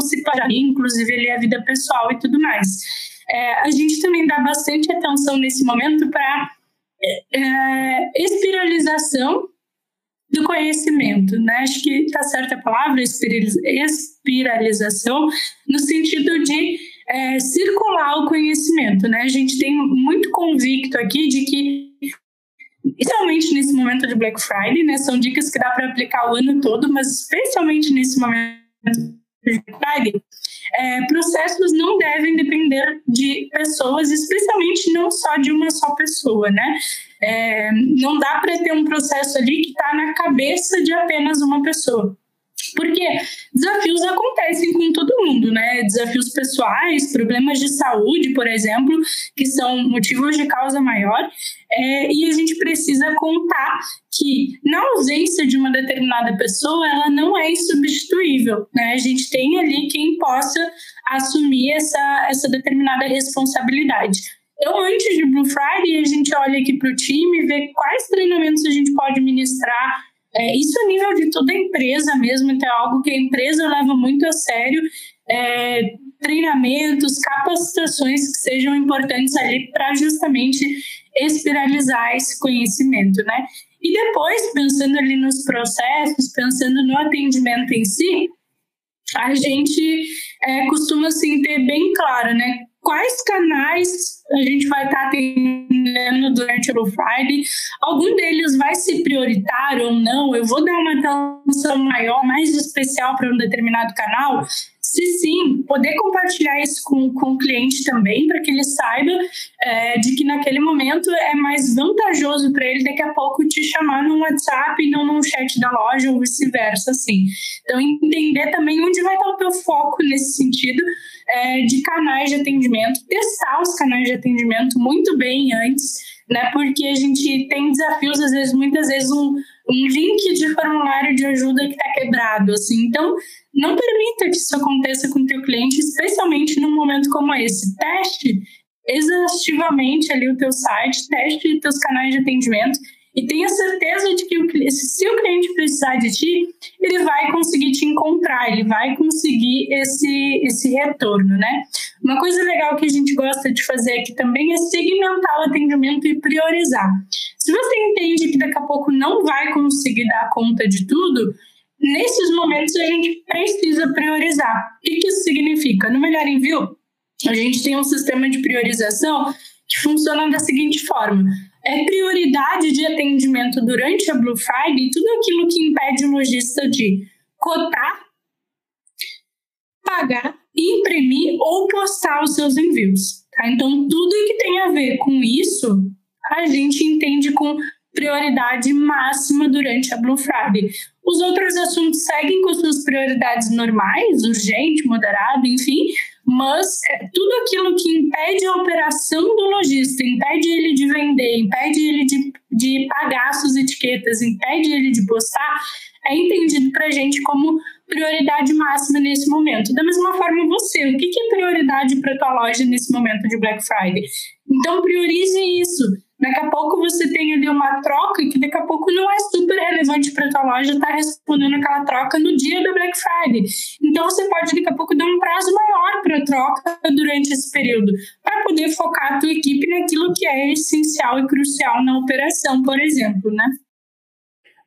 D: se parar, inclusive ali a vida pessoal e tudo mais. É, a gente também dá bastante atenção nesse momento para é, é, espiralização do conhecimento, né? Acho que está certa a palavra, espiralização, no sentido de é, circular o conhecimento, né? A gente tem muito convicto aqui de que, especialmente nesse momento de Black Friday, né? São dicas que dá para aplicar o ano todo, mas especialmente nesse momento de Black Friday, é, processos não devem depender de pessoas, especialmente não só de uma só pessoa, né? É, não dá para ter um processo ali que está na cabeça de apenas uma pessoa. Porque desafios acontecem com todo mundo, né? Desafios pessoais, problemas de saúde, por exemplo, que são motivos de causa maior, é, e a gente precisa contar que na ausência de uma determinada pessoa, ela não é insubstituível, né? A gente tem ali quem possa assumir essa, essa determinada responsabilidade. Então, antes de Blue Friday, a gente olha aqui para o time, vê quais treinamentos a gente pode ministrar. É, isso a nível de toda empresa mesmo, então é algo que a empresa leva muito a sério. É, treinamentos, capacitações que sejam importantes ali para justamente espiralizar esse conhecimento, né? E depois, pensando ali nos processos, pensando no atendimento em si, a gente é, costuma assim ter bem claro, né? Quais canais a gente vai estar tá atendendo durante o Friday? Algum deles vai ser prioritário ou não? Eu vou dar uma atenção maior, mais especial para um determinado canal? Se sim, poder compartilhar isso com, com o cliente também, para que ele saiba é, de que naquele momento é mais vantajoso para ele daqui a pouco te chamar no WhatsApp e não no chat da loja ou vice-versa, assim. Então, entender também onde vai estar o teu foco nesse sentido é, de canais de atendimento, testar os canais de atendimento muito bem antes, né? Porque a gente tem desafios, às vezes, muitas vezes um, um link de formulário de ajuda que está quebrado, assim. Então, não permita que isso aconteça com o teu cliente, especialmente num momento como esse. Teste exaustivamente ali o teu site, teste teus canais de atendimento e tenha certeza de que o, se o cliente precisar de ti, ele vai conseguir te encontrar, ele vai conseguir esse, esse retorno, né? Uma coisa legal que a gente gosta de fazer aqui também é segmentar o atendimento e priorizar. Se você entende que daqui a pouco não vai conseguir dar conta de tudo, Nesses momentos, a gente precisa priorizar. O que isso significa? No Melhor Envio, a gente tem um sistema de priorização que funciona da seguinte forma: é prioridade de atendimento durante a Blue Friday tudo aquilo que impede o lojista de cotar, pagar, imprimir ou postar os seus envios. Tá? Então, tudo que tem a ver com isso, a gente entende com prioridade máxima durante a Blue Friday. Os outros assuntos seguem com suas prioridades normais, urgente, moderado, enfim, mas é, tudo aquilo que impede a operação do lojista, impede ele de vender, impede ele de, de pagar suas etiquetas, impede ele de postar, é entendido para a gente como prioridade máxima nesse momento. Da mesma forma, você, o que é prioridade para tua loja nesse momento de Black Friday? Então, priorize isso Daqui a pouco você tem ali uma troca que daqui a pouco não é super relevante para tua loja estar tá respondendo aquela troca no dia da Black Friday. Então você pode daqui a pouco dar um prazo maior para a troca durante esse período, para poder focar a tua equipe naquilo que é essencial e crucial na operação, por exemplo, né?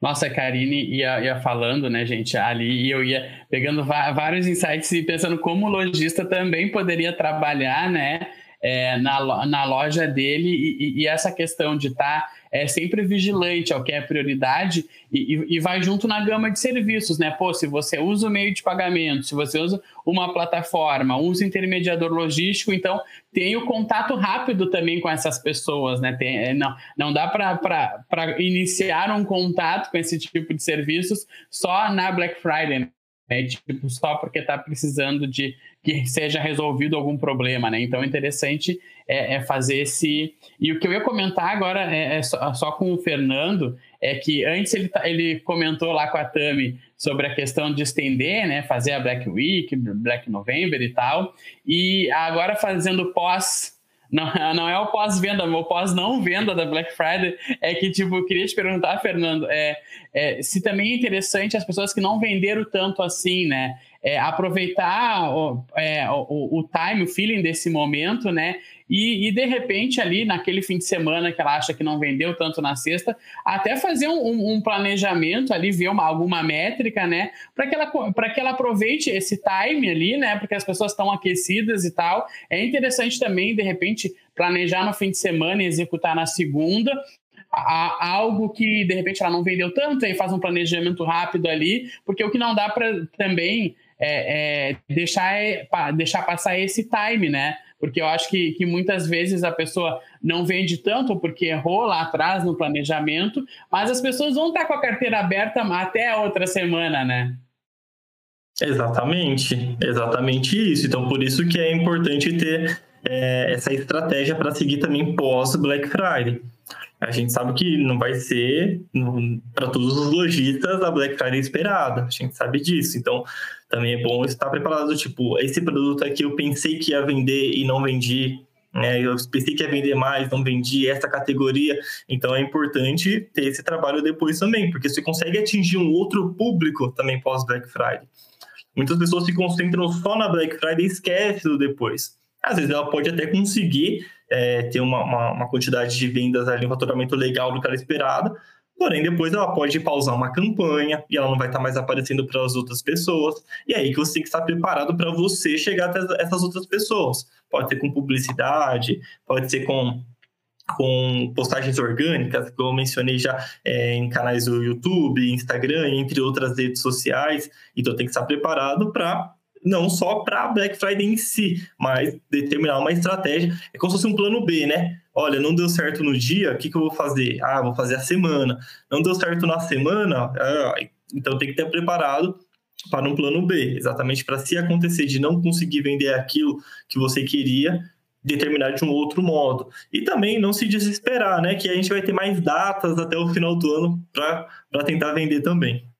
B: Nossa, a Karine ia, ia falando, né, gente, ali, e eu ia pegando vários insights e pensando como o lojista também poderia trabalhar, né, é, na, na loja dele e, e, essa questão de estar tá, é, sempre vigilante ao que é prioridade e, e, vai junto na gama de serviços, né? Pô, se você usa o meio de pagamento, se você usa uma plataforma, usa intermediador logístico, então tem o contato rápido também com essas pessoas, né? Tem, é, não, não dá para iniciar um contato com esse tipo de serviços só na Black Friday, né? Tipo, só porque está precisando de que seja resolvido algum problema, né? Então, interessante é, é fazer esse... E o que eu ia comentar agora é, é só, só, com o Fernando, é que antes ele, tá, ele comentou lá com a Tami sobre a questão de estender, né? Fazer a Black Week, Black November e tal. E agora fazendo pós não, *laughs* não é o pós-venda, o pós-não-venda da Black Friday é que, tipo, eu queria te perguntar, Fernando, é, é, se também é interessante as pessoas que não venderam tanto assim, né? É, aproveitar o, é, o, o time, o feeling desse momento, né? E, e, de repente, ali naquele fim de semana que ela acha que não vendeu tanto na sexta, até fazer um, um planejamento ali, ver uma, alguma métrica, né? Para que, ela, que ela aproveite esse time ali, né? Porque as pessoas estão aquecidas e tal. É interessante também, de repente, planejar no fim de semana e executar na segunda, algo que de repente ela não vendeu tanto, aí faz um planejamento rápido ali, porque o que não dá para também é, é deixar, é, deixar passar esse time, né? Porque eu acho que, que muitas vezes a pessoa não vende tanto porque errou lá atrás no planejamento, mas as pessoas vão estar com a carteira aberta até a outra semana, né?
E: Exatamente, exatamente isso. Então, por isso que é importante ter é, essa estratégia para seguir também pós Black Friday. A gente sabe que não vai ser para todos os lojistas a Black Friday esperada, a gente sabe disso. Então, também é bom estar preparado. Tipo, esse produto aqui eu pensei que ia vender e não vendi né? Eu pensei que ia vender mais, não vendi essa categoria. Então é importante ter esse trabalho depois também, porque você consegue atingir um outro público também pós Black Friday. Muitas pessoas se concentram só na Black Friday e esquecem do depois. Às vezes ela pode até conseguir é, ter uma, uma, uma, quantidade de vendas ali, um faturamento legal do que ela esperada, porém depois ela pode pausar uma campanha e ela não vai estar mais aparecendo para as outras pessoas. E é aí que você tem que estar preparado para você chegar até essas outras pessoas. Pode ser com publicidade, pode ser com com postagens orgânicas, que eu mencionei já é, em canais do YouTube, Instagram, entre outras redes sociais. Então tem que estar preparado para não só para Black Friday em si, mas determinar uma estratégia. É como se fosse um plano B, né? Olha, não deu certo no dia, o que, que eu vou fazer? Ah, vou fazer a semana. Não deu certo na semana, ah, então tem que ter preparado para um plano B, exatamente para se acontecer de não conseguir vender aquilo que você queria, determinar de um outro modo. E também não se desesperar, né? Que a gente vai ter mais datas até o final do ano para tentar vender também.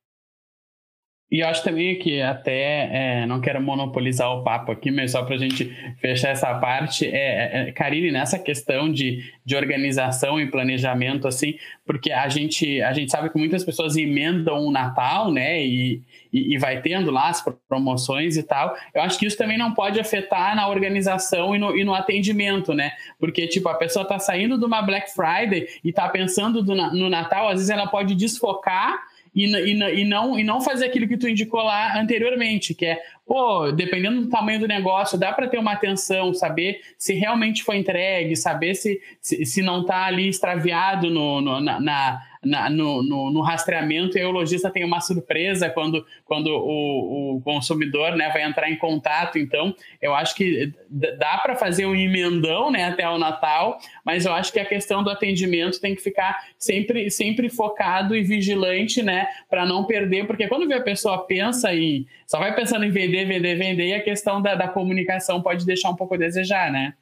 B: E acho também que até, é, não quero monopolizar o papo aqui, mas só para a gente fechar essa parte, é, é, é, Karine, nessa questão de, de organização e planejamento, assim, porque a gente, a gente sabe que muitas pessoas emendam o Natal, né, e, e, e, vai tendo lá as promoções e tal, eu acho que isso também não pode afetar na organização e no, e no atendimento, né, porque, tipo, a pessoa está saindo de uma Black Friday e está pensando do, no Natal, às vezes ela pode desfocar e, e, e, não, e não fazer aquilo que tu indicou lá anteriormente, que é, pô, dependendo do tamanho do negócio, dá para ter uma atenção, saber se realmente foi entregue, saber se, se, se não está ali extraviado no, no na, na na, no, no, no, rastreamento e o lojista tem uma surpresa quando, quando o, o consumidor né, vai entrar em contato. Então, eu acho que dá para fazer um emendão né, até o Natal, mas eu acho que a questão do atendimento tem que ficar sempre, sempre focado e vigilante né, para não perder, porque quando a pessoa pensa em. só vai pensando em vender, vender, vender, e a questão da, da comunicação pode deixar um pouco a desejar, né?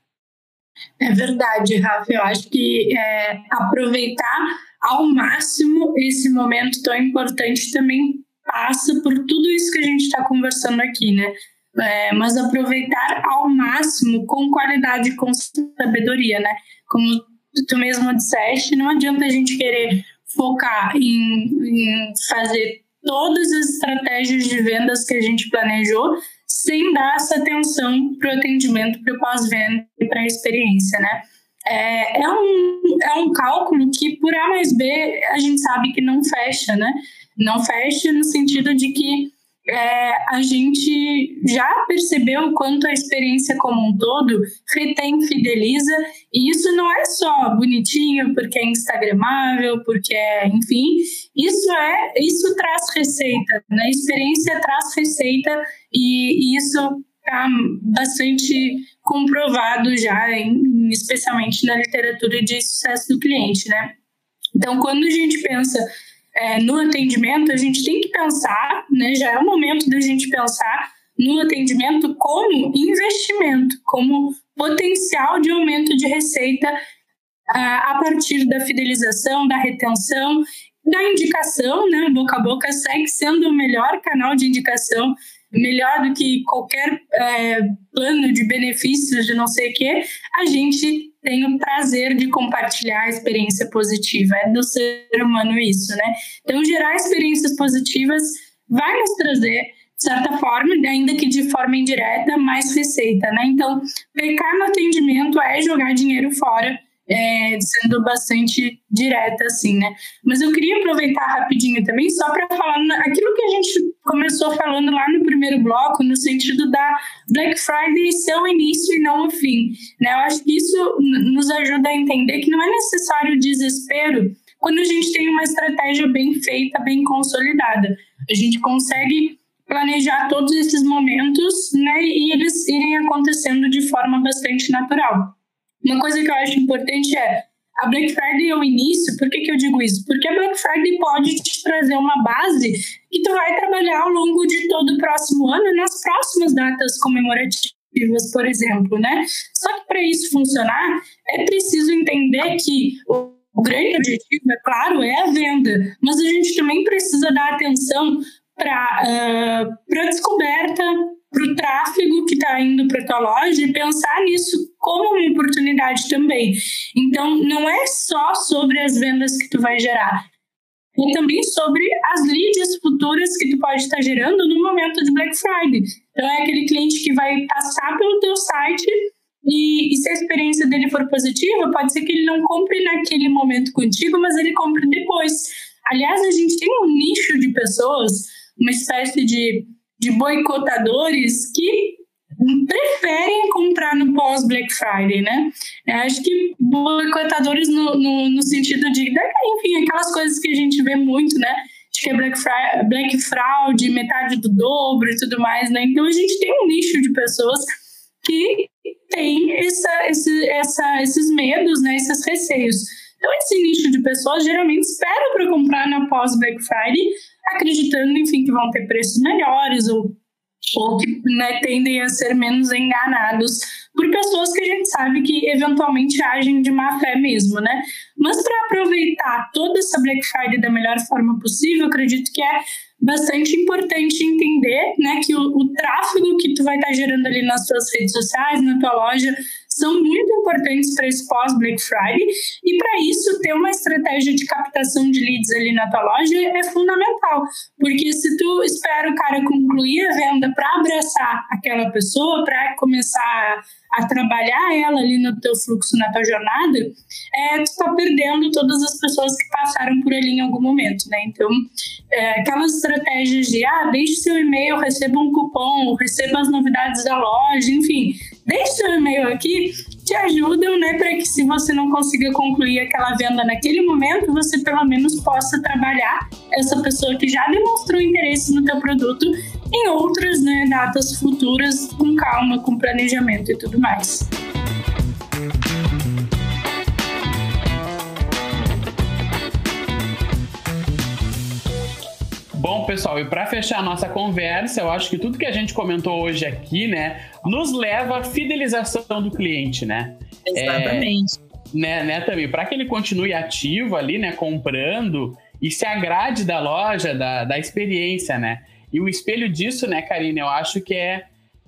D: É verdade, Rafa. Eu acho que é, aproveitar ao máximo esse momento tão importante também passa por tudo isso que a gente está conversando aqui, né? É, mas aproveitar ao máximo com qualidade com sabedoria, né? Como tu mesmo disseste, não adianta a gente querer focar em, em fazer todas as estratégias de vendas que a gente planejou sem dar essa atenção para o atendimento, para o pós-venda e para a experiência, né? É, é, um, é um cálculo que, por A mais B, a gente sabe que não fecha, né? Não fecha no sentido de que é, a gente já percebeu o quanto a experiência como um todo retém, fideliza, e isso não é só bonitinho porque é instagramável, porque é, enfim, isso é, isso traz receita, né? A experiência traz receita e, e isso está bastante comprovado já, em, especialmente na literatura de sucesso do cliente, né? Então, quando a gente pensa é, no atendimento, a gente tem que pensar, né? Já é o momento da gente pensar no atendimento como investimento, como potencial de aumento de receita a, a partir da fidelização, da retenção, da indicação, né? Boca a boca segue sendo o melhor canal de indicação melhor do que qualquer é, plano de benefícios de não sei o quê, a gente tem o prazer de compartilhar a experiência positiva. É do ser humano isso, né? Então, gerar experiências positivas vai nos trazer, de certa forma, ainda que de forma indireta, mais receita, né? Então, pecar no atendimento é jogar dinheiro fora é, sendo bastante direta, assim, né? Mas eu queria aproveitar rapidinho também, só para falar aquilo que a gente começou falando lá no primeiro bloco, no sentido da Black Friday ser o início e não o fim, né? Eu acho que isso nos ajuda a entender que não é necessário desespero quando a gente tem uma estratégia bem feita, bem consolidada. A gente consegue planejar todos esses momentos, né, e eles irem acontecendo de forma bastante natural. Uma coisa que eu acho importante é a Black Friday é o início, por que, que eu digo isso? Porque a Black Friday pode te trazer uma base que tu vai trabalhar ao longo de todo o próximo ano nas próximas datas comemorativas, por exemplo, né? Só que para isso funcionar, é preciso entender que o, grande objetivo, é claro, é a venda, mas a gente também precisa dar atenção para uh, a descoberta, para o tráfego que está indo para a tua loja e pensar nisso como uma oportunidade também. Então, não é só sobre as vendas que tu vai gerar, é também sobre as leads futuras que tu pode estar gerando no momento de Black Friday. Então, é aquele cliente que vai passar pelo teu site e, e, se a experiência dele for positiva, pode ser que ele não compre naquele momento contigo, mas ele compre depois. Aliás, a gente tem um nicho de pessoas, uma espécie de, de boicotadores que preferem comprar no pós-Black Friday, né? Eu acho que boicotadores no, no, no, sentido de, enfim, aquelas coisas que a gente vê muito, né? De que é Black, Friday, Black Fraud, metade do dobro e tudo mais, né? Então a gente tem um nicho de pessoas que tem essa, esse, essa, esses medos, né? Esses receios. Então, esse nicho de pessoas geralmente espera para comprar na pós-Black Friday, acreditando, enfim, que vão ter preços melhores ou ou que né, tendem a ser menos enganados por pessoas que a gente sabe que eventualmente agem de má fé mesmo, né? Mas para aproveitar toda essa Black Friday da melhor forma possível, acredito que é bastante importante entender, né, que o, o tráfego que tu vai estar tá gerando ali nas tuas redes sociais, na tua loja, são muito importantes para esse pós-Black Friday e para isso ter uma estratégia de captação de leads ali na tua loja é fundamental, porque se tu espera o cara concluir a venda para abraçar aquela pessoa, para começar a trabalhar ela ali no teu fluxo, na tua jornada, é, tu está perdendo todas as pessoas que passaram por ali em algum momento, né? Então, é, aquelas estratégias de, ah, deixe seu e-mail, receba um cupom, receba as novidades da loja, enfim, deixe seu e-mail aqui, te ajudam, né, para que se você não consiga concluir aquela venda naquele momento, você pelo menos possa trabalhar essa pessoa que já demonstrou interesse no teu produto em outras né, datas futuras, com calma, com planejamento e tudo mais.
B: Pessoal, e para fechar a nossa conversa, eu acho que tudo que a gente comentou hoje aqui, né, nos leva à fidelização do cliente, né?
C: Exatamente.
B: É, né, né, também, para que ele continue ativo ali, né, comprando e se agrade da loja, da, da experiência, né? E o espelho disso, né, Karine, eu acho que é,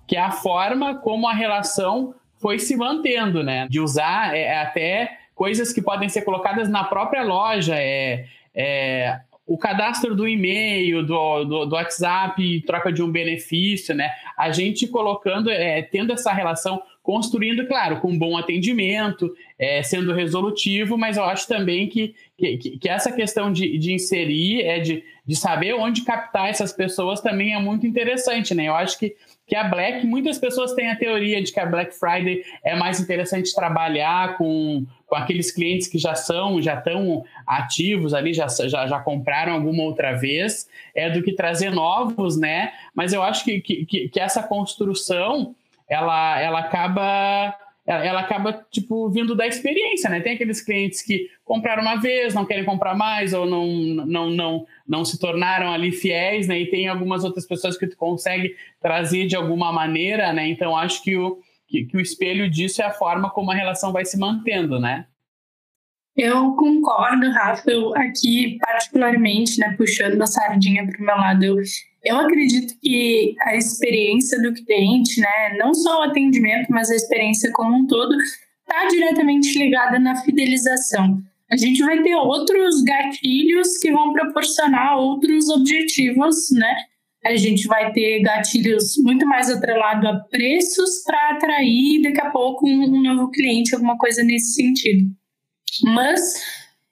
B: que é a forma como a relação foi se mantendo, né? De usar é, até coisas que podem ser colocadas na própria loja, é, é o cadastro do e-mail, do, do, do, WhatsApp, troca de um benefício, né? A gente colocando, é, tendo essa relação, construindo, claro, com bom atendimento, é, sendo resolutivo, mas eu acho também que, que, que essa questão de, de inserir, é de, de saber onde captar essas pessoas também é muito interessante, né? Eu acho que que a Black, muitas pessoas têm a teoria de que a Black Friday é mais interessante trabalhar com, com aqueles clientes que já são, já estão ativos ali, já, já, já compraram alguma outra vez, é do que trazer novos, né? Mas eu acho que, que, que essa construção, ela, ela acaba ela acaba, tipo, vindo da experiência, né? Tem aqueles clientes que compraram uma vez, não querem comprar mais, ou não, não, não, não se tornaram ali fiéis, né? E tem algumas outras pessoas que tu consegue trazer de alguma maneira, né? Então, acho que o, que, que o espelho disso é a forma como a relação vai se mantendo, né?
D: Eu concordo, Rafa. Eu aqui, particularmente, né, puxando a sardinha para o meu lado, eu, eu acredito que a experiência do cliente, né, não só o atendimento, mas a experiência como um todo, está diretamente ligada na fidelização. A gente vai ter outros gatilhos que vão proporcionar outros objetivos, né? A gente vai ter gatilhos muito mais atrelados a preços para atrair daqui a pouco um, um novo cliente, alguma coisa nesse sentido. Mas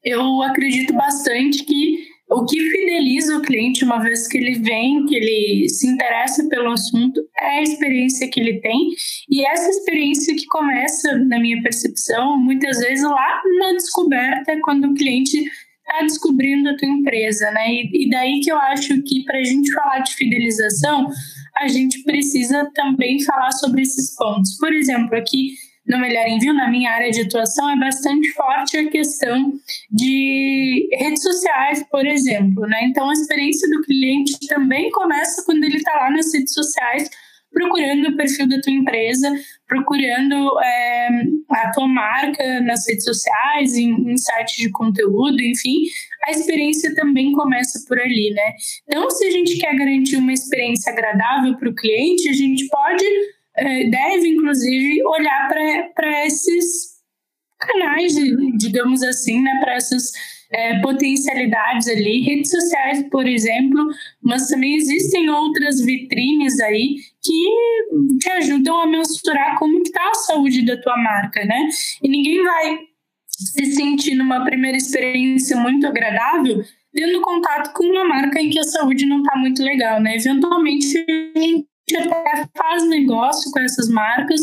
D: eu acredito bastante que o que fideliza o cliente, uma vez que ele vem, que ele se interessa pelo assunto, é a experiência que ele tem. E essa experiência que começa, na minha percepção, muitas vezes lá na descoberta, quando o cliente está descobrindo a tua empresa, né? E, e daí que eu acho que para a gente falar de fidelização, a gente precisa também falar sobre esses pontos. Por exemplo, aqui no Melhor Envio, na minha área de atuação, é bastante forte a questão de redes sociais, por exemplo. Né? Então, a experiência do cliente também começa quando ele está lá nas redes sociais procurando o perfil da tua empresa, procurando é, a tua marca nas redes sociais, em, em sites de conteúdo, enfim. a experiência também começa por ali, né? Então, se a gente quer garantir uma experiência agradável para o cliente, a gente pode, é, deve inclusive olhar para esses canais, digamos assim, né? Para essas é, potencialidades ali, redes sociais, por exemplo, mas também existem outras vitrines aí que te ajudam a mensurar como está a saúde da tua marca, né? E ninguém vai se sentir numa primeira experiência muito agradável tendo contato com uma marca em que a saúde não está muito legal, né? Eventualmente a gente até faz negócio com essas marcas,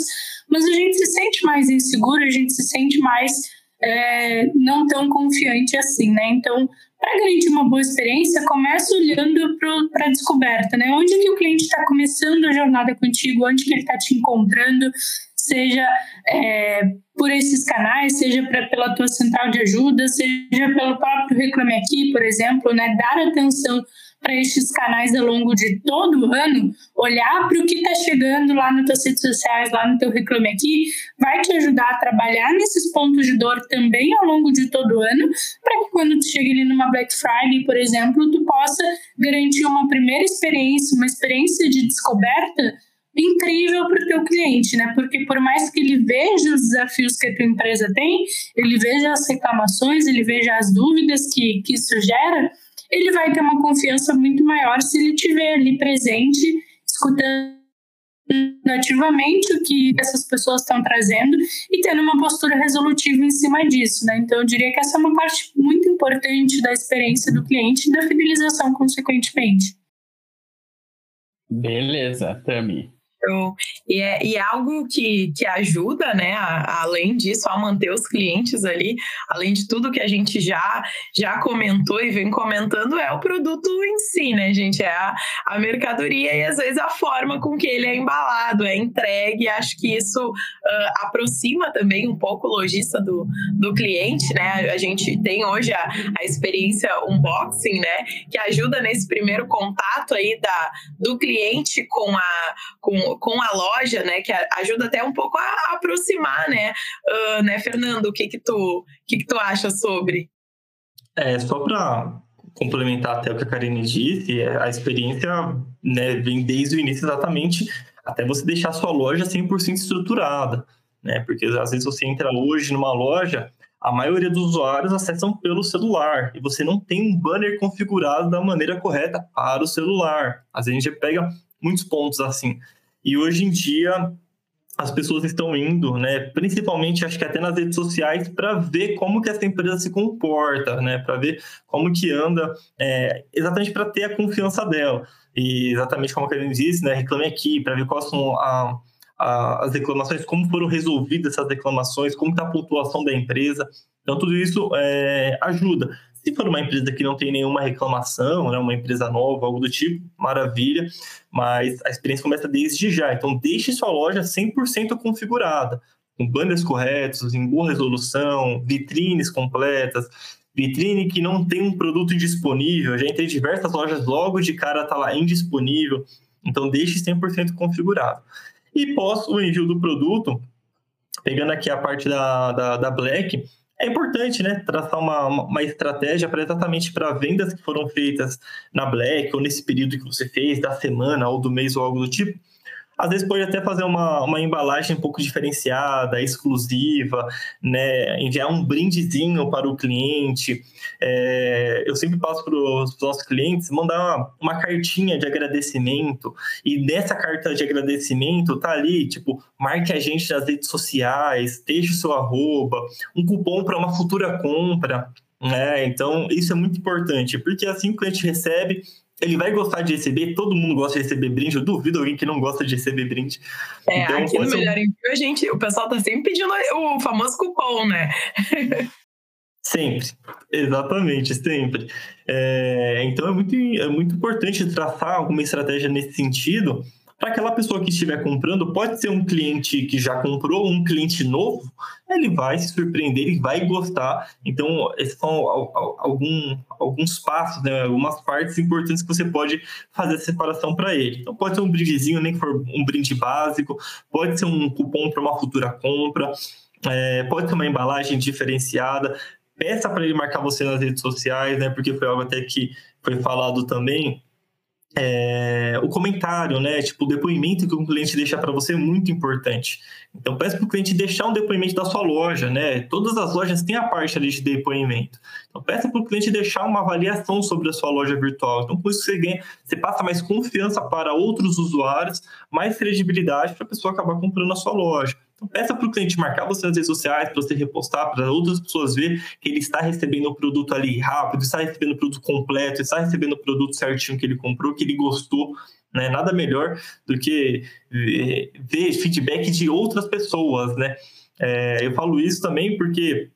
D: mas a gente se sente mais inseguro, a gente se sente mais é, não tão confiante assim, né? Então, para garantir uma boa experiência, comece olhando para a descoberta, né? Onde que o cliente está começando a jornada contigo, onde que ele está te encontrando, seja é, por esses canais, seja pra, pela tua central de ajuda, seja pelo próprio Reclame Aqui, por exemplo, né? Dar atenção para estes canais ao longo de todo o ano, olhar para o que está chegando lá nas tuas redes sociais, lá no teu Reclame Aqui, vai te ajudar a trabalhar nesses pontos de dor também ao longo de todo o ano, para que quando tu chegue ali numa Black Friday, por exemplo, tu possa garantir uma primeira experiência, uma experiência de descoberta incrível para o teu cliente, né? Porque por mais que ele veja os desafios que a tua empresa tem, ele veja as reclamações, ele veja as dúvidas que, que isso gera, ele vai ter uma confiança muito maior se ele estiver ali presente, escutando ativamente o que essas pessoas estão trazendo e tendo uma postura resolutiva em cima disso, né? Então eu diria que essa é uma parte muito importante da experiência do cliente e da fidelização consequentemente.
B: Beleza, Tami.
C: E é, e é algo que, que ajuda, né, a, além disso, a manter os clientes ali, além de tudo que a gente já, já comentou e vem comentando, é o produto em si, né, gente? É a, a mercadoria e às vezes a forma com que ele é embalado, é entregue. Acho que isso uh, aproxima também um pouco o lojista do, do cliente, né? A gente tem hoje a, a experiência unboxing, né, que ajuda nesse primeiro contato aí da, do cliente com a. Com, com a loja, né, que ajuda até um pouco a aproximar, né, uh, né, Fernando, o que que tu, que que tu acha sobre?
E: É, só para complementar até o que a Karine disse, é, a experiência né, vem desde o início exatamente até você deixar sua loja 100% estruturada, né? Porque às vezes você entra hoje numa loja, a maioria dos usuários acessam pelo celular e você não tem um banner configurado da maneira correta para o celular. Às vezes a gente pega muitos pontos assim. E hoje em dia as pessoas estão indo, né, principalmente acho que até nas redes sociais, para ver como que essa empresa se comporta, né, para ver como que anda, é, exatamente para ter a confiança dela. E exatamente como a Karen disse, né, reclame aqui, para ver quais são a, a, as reclamações, como foram resolvidas essas reclamações, como está a pontuação da empresa. Então, tudo isso é, ajuda. Se for uma empresa que não tem nenhuma reclamação, né, uma empresa nova, algo do tipo, maravilha, mas a experiência começa desde já. Então, deixe sua loja 100% configurada, com banners corretos, em boa resolução, vitrines completas, vitrine que não tem um produto disponível. Já entrei em diversas lojas, logo de cara está lá indisponível. Então, deixe 100% configurado. E pós o envio do produto, pegando aqui a parte da, da, da Black, é importante, né, traçar uma, uma estratégia para exatamente para vendas que foram feitas na Black ou nesse período que você fez, da semana ou do mês ou algo do tipo, às vezes pode até fazer uma, uma embalagem um pouco diferenciada, exclusiva, né? enviar um brindezinho para o cliente. É, eu sempre passo para os nossos clientes mandar uma cartinha de agradecimento, e nessa carta de agradecimento tá ali, tipo, marque a gente nas redes sociais, deixe o seu arroba, um cupom para uma futura compra. Né? Então, isso é muito importante, porque assim o cliente recebe, ele vai gostar de receber, todo mundo gosta de receber brinde, eu duvido alguém que não gosta de receber brinde.
C: É, então, aqui no Melhor Envio, a gente, o pessoal tá sempre pedindo o famoso cupom, né?
E: Sempre, exatamente, sempre. É, então é muito, é muito importante traçar alguma estratégia nesse sentido, para aquela pessoa que estiver comprando, pode ser um cliente que já comprou, um cliente novo, ele vai se surpreender e vai gostar. Então, esses são algum, alguns passos, né, algumas partes importantes que você pode fazer a separação para ele. Então, pode ser um brindezinho, nem que for um brinde básico, pode ser um cupom para uma futura compra, é, pode ser uma embalagem diferenciada, peça para ele marcar você nas redes sociais, né? Porque foi algo até que foi falado também é, o comentário, né? Tipo, o depoimento que um cliente deixa para você é muito importante. Então, peça para o cliente deixar um depoimento da sua loja, né? Todas as lojas têm a parte ali de depoimento. Então, peça para o cliente deixar uma avaliação sobre a sua loja virtual. Então, com isso você ganha, você passa mais confiança para outros usuários, mais credibilidade para a pessoa acabar comprando a sua loja. Então, peça para o cliente marcar você nas redes sociais, para você repostar, para outras pessoas ver que ele está recebendo o produto ali rápido, está recebendo o produto completo, está recebendo o produto certinho que ele comprou, que ele gostou. Né? Nada melhor do que ver feedback de outras pessoas. Né? É, eu falo isso também porque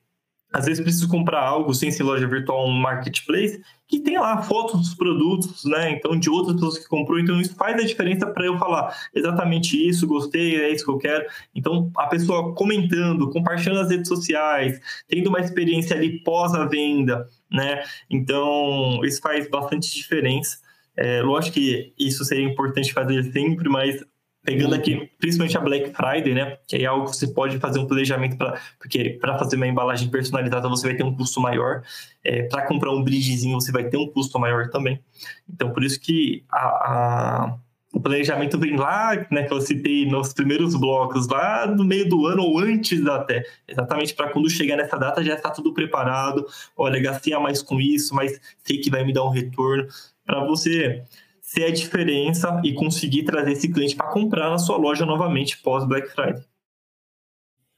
E: às vezes preciso comprar algo sem ser loja virtual, um marketplace, que tem lá fotos dos produtos, né? Então, de outras pessoas que comprou. Então, isso faz a diferença para eu falar exatamente isso, gostei, é isso que eu quero. Então, a pessoa comentando, compartilhando nas redes sociais, tendo uma experiência ali pós a venda, né? Então, isso faz bastante diferença. É, lógico que isso seria importante fazer sempre, mas Pegando aqui, principalmente a Black Friday, né? Que é algo que você pode fazer um planejamento para. Porque para fazer uma embalagem personalizada você vai ter um custo maior. É, para comprar um bridgezinho você vai ter um custo maior também. Então, por isso que a, a, o planejamento vem lá, né? Que eu citei nos primeiros blocos, lá no meio do ano ou antes até. Exatamente para quando chegar nessa data já está tudo preparado. Olha, gastei a mais com isso, mas sei que vai me dar um retorno. Para você ser a diferença e conseguir trazer esse cliente para comprar na sua loja novamente pós Black Friday.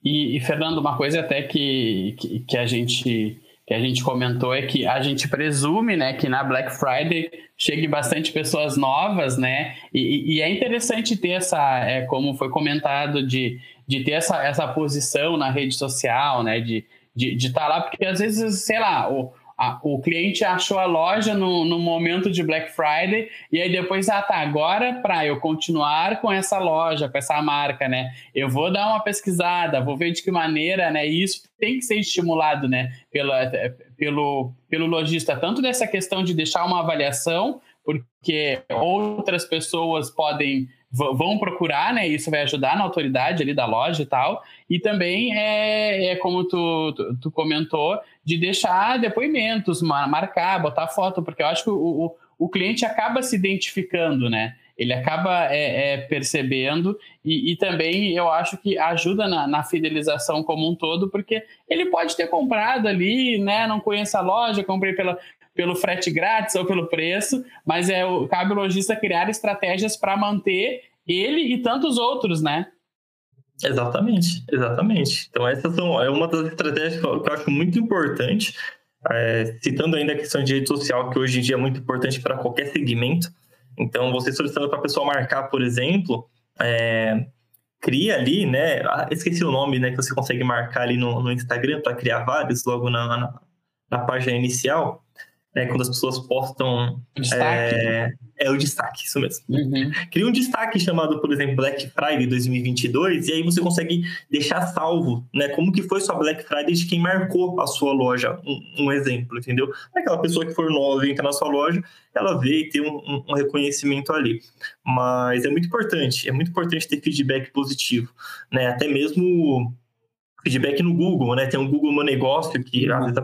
B: E, e Fernando, uma coisa até que, que, que, a gente que a gente comentou é que a gente presume, né, que na Black Friday chegue bastante pessoas novas, né, e, e é interessante ter essa, é, como foi comentado, de, de ter essa, essa posição na rede social, né, de estar de, de tá lá, porque às vezes, sei lá, o, a, o cliente achou a loja no, no momento de Black Friday e aí depois, ah, tá, agora para eu continuar com essa loja, com essa marca, né? Eu vou dar uma pesquisada, vou ver de que maneira, né? E isso tem que ser estimulado, né? Pela, pelo, pelo lojista, tanto dessa questão de deixar uma avaliação, porque outras pessoas podem vão procurar, né? Isso vai ajudar na autoridade ali da loja e tal. E também é, é como tu, tu, tu comentou, de deixar depoimentos, marcar, botar foto, porque eu acho que o, o, o cliente acaba se identificando, né? Ele acaba é, é, percebendo e, e, também eu acho que ajuda na, na, fidelização como um todo, porque ele pode ter comprado ali, né? Não conhece a loja, comprei pela, pelo frete grátis ou pelo preço, mas é cabe o lojista criar estratégias para manter ele e tantos outros, né?
E: Exatamente, exatamente. Então, essa são, é uma das estratégias que eu, acho muito importante, é, citando ainda a questão de rede social, que hoje em dia é muito importante para qualquer segmento. Então, você solicitando para a pessoa marcar, por exemplo, é, cria ali, né? Ah, esqueci o nome, né? Que você consegue marcar ali no, no Instagram para criar vários logo na, na, na página inicial né, quando as pessoas postam.
B: Destaque. É,
E: é o destaque, isso mesmo.
B: Uhum.
E: Cria um destaque chamado, por exemplo, Black Friday 2022, e aí você consegue deixar salvo, né? Como que foi sua Black Friday de quem marcou a sua loja. Um, um exemplo, entendeu? Aquela pessoa que for nova e entra na sua loja, ela vê e tem um, um, um, reconhecimento ali. Mas é muito importante, é muito importante ter feedback positivo, né? Até mesmo feedback no Google, né? Tem um Google Meu Negócio que às vezes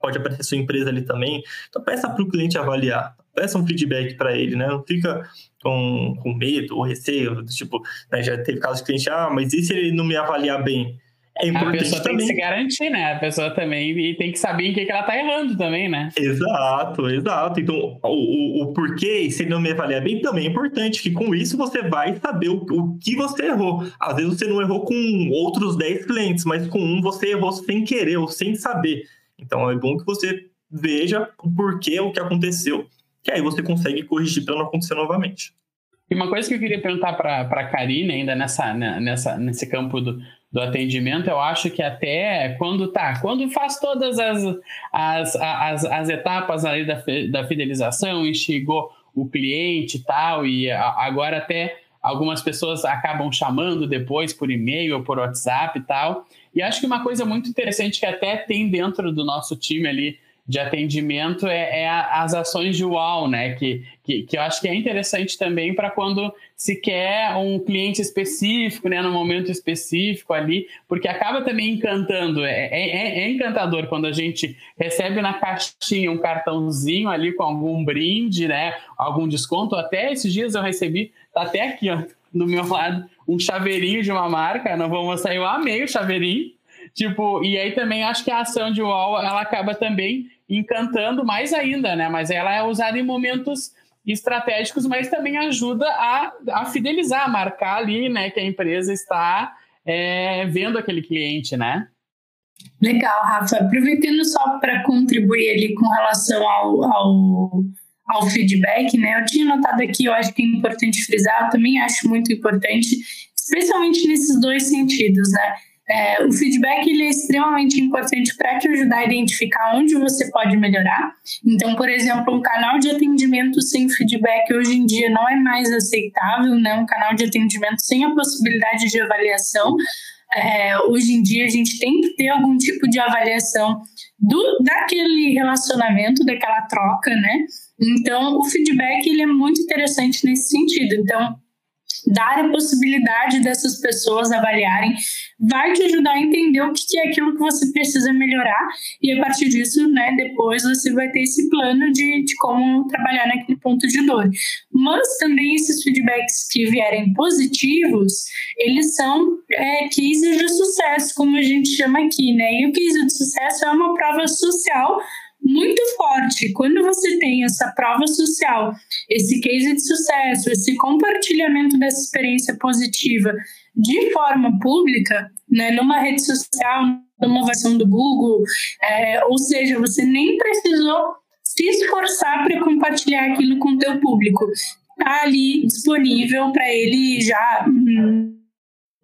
E: pode aparecer sua empresa ali também. Então peça para o cliente avaliar, peça um feedback para ele, né? Não fica com, com medo ou receio, tipo, né? já teve casos de cliente, ah, mas e se ele não me avaliar bem?
B: É importante a pessoa também. tem que se garantir, né? A pessoa também e tem que saber em que, que ela tá errando também, né?
E: Exato, exato. Então, o, o, o porquê, se ele não me avaliar bem, também é importante, que com isso você vai saber o, o que você errou. Às vezes você não errou com outros 10 clientes, mas com um você errou sem querer ou sem saber. Então, é bom que você veja o porquê, o que aconteceu, que aí você consegue corrigir para não acontecer novamente.
B: E uma coisa que eu queria perguntar para a Karine, ainda nessa, né, nessa, nesse campo do, do atendimento, eu acho que até quando tá, quando faz todas as, as, as, as etapas ali da, da fidelização, instigou o cliente e tal, e agora até algumas pessoas acabam chamando depois por e-mail ou por WhatsApp e tal. E acho que uma coisa muito interessante que até tem dentro do nosso time ali de atendimento é, é as ações de UAU, né? Que, que, que eu acho que é interessante também para quando se quer um cliente específico, né? No momento específico ali, porque acaba também encantando. É, é, é encantador quando a gente recebe na caixinha um cartãozinho ali com algum brinde, né? Algum desconto. Até esses dias eu recebi, tá até aqui, ó, do meu lado, um chaveirinho de uma marca. Não vou mostrar, eu amei o chaveirinho. Tipo, e aí também acho que a ação de UOL, ela acaba também encantando mais ainda, né? Mas ela é usada em momentos estratégicos, mas também ajuda a, a fidelizar, a marcar ali, né, que a empresa está é, vendo aquele cliente, né?
D: Legal, Rafa. Aproveitando só para contribuir ali com relação ao, ao, ao, feedback, né? Eu tinha notado aqui, eu acho que é importante frisar, eu também acho muito importante, especialmente nesses dois sentidos, né? É, o feedback ele é extremamente importante para te ajudar a identificar onde você pode melhorar. Então, por exemplo, um canal de atendimento sem feedback hoje em dia não é mais aceitável, né? Um canal de atendimento sem a possibilidade de avaliação. É, hoje em dia a gente tem que ter algum tipo de avaliação do, daquele relacionamento, daquela troca, né? Então, o feedback ele é muito interessante nesse sentido. Então, dar a possibilidade dessas pessoas avaliarem vai te ajudar a entender o que é aquilo que você precisa melhorar e a partir disso, né, depois você vai ter esse plano de, de como trabalhar naquele ponto de dor. Mas também esses feedbacks que vierem positivos, eles são é, cases de sucesso, como a gente chama aqui, né? E o case de sucesso é uma prova social muito forte. Quando você tem essa prova social, esse case de sucesso, esse compartilhamento dessa experiência positiva de forma pública, né, numa rede social, numa versão do Google, é, ou seja, você nem precisou se esforçar para compartilhar aquilo com o teu público. Está ali disponível para ele já hum,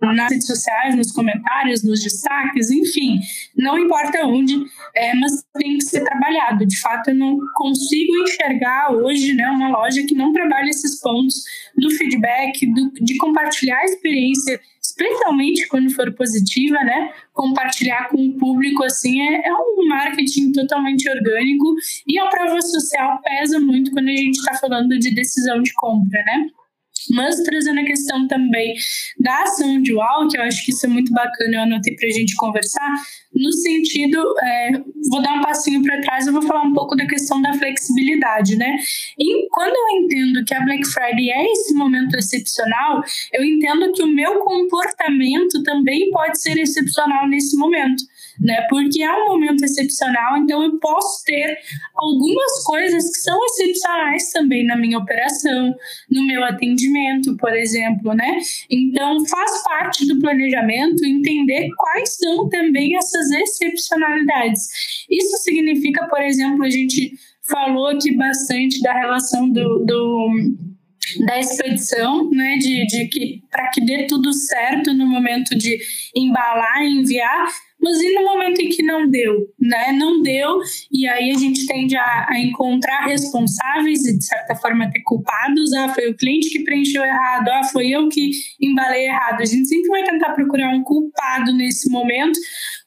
D: nas redes sociais, nos comentários, nos destaques, enfim, não importa onde, é, mas tem que ser trabalhado. De fato, eu não consigo enxergar hoje né, uma loja que não trabalha esses pontos do feedback, do, de compartilhar a experiência, especialmente quando for positiva, né? Compartilhar com o público assim é, é um marketing totalmente orgânico e a prova social pesa muito quando a gente está falando de decisão de compra, né? Mas trazendo a questão também da ação dual, que eu acho que isso é muito bacana, eu anotei para a gente conversar, no sentido, é, vou dar um passinho para trás, eu vou falar um pouco da questão da flexibilidade, né? E quando eu entendo que a Black Friday é esse momento excepcional, eu entendo que o meu comportamento também pode ser excepcional nesse momento né? Porque é um momento excepcional, então eu posso ter algumas coisas que são excepcionais também na minha operação, no meu atendimento, por exemplo, né? Então faz parte do planejamento entender quais são também essas excepcionalidades. Isso significa, por exemplo, a gente falou aqui bastante da relação do, do da expedição, né, de, de que para que dê tudo certo no momento de embalar e enviar, mas e no momento em que não deu, né? Não deu, e aí a gente tende a, a encontrar responsáveis e, de certa forma, ter culpados. Ah, foi o cliente que preencheu errado, ah, foi eu que embalei errado. A gente sempre vai tentar procurar um culpado nesse momento,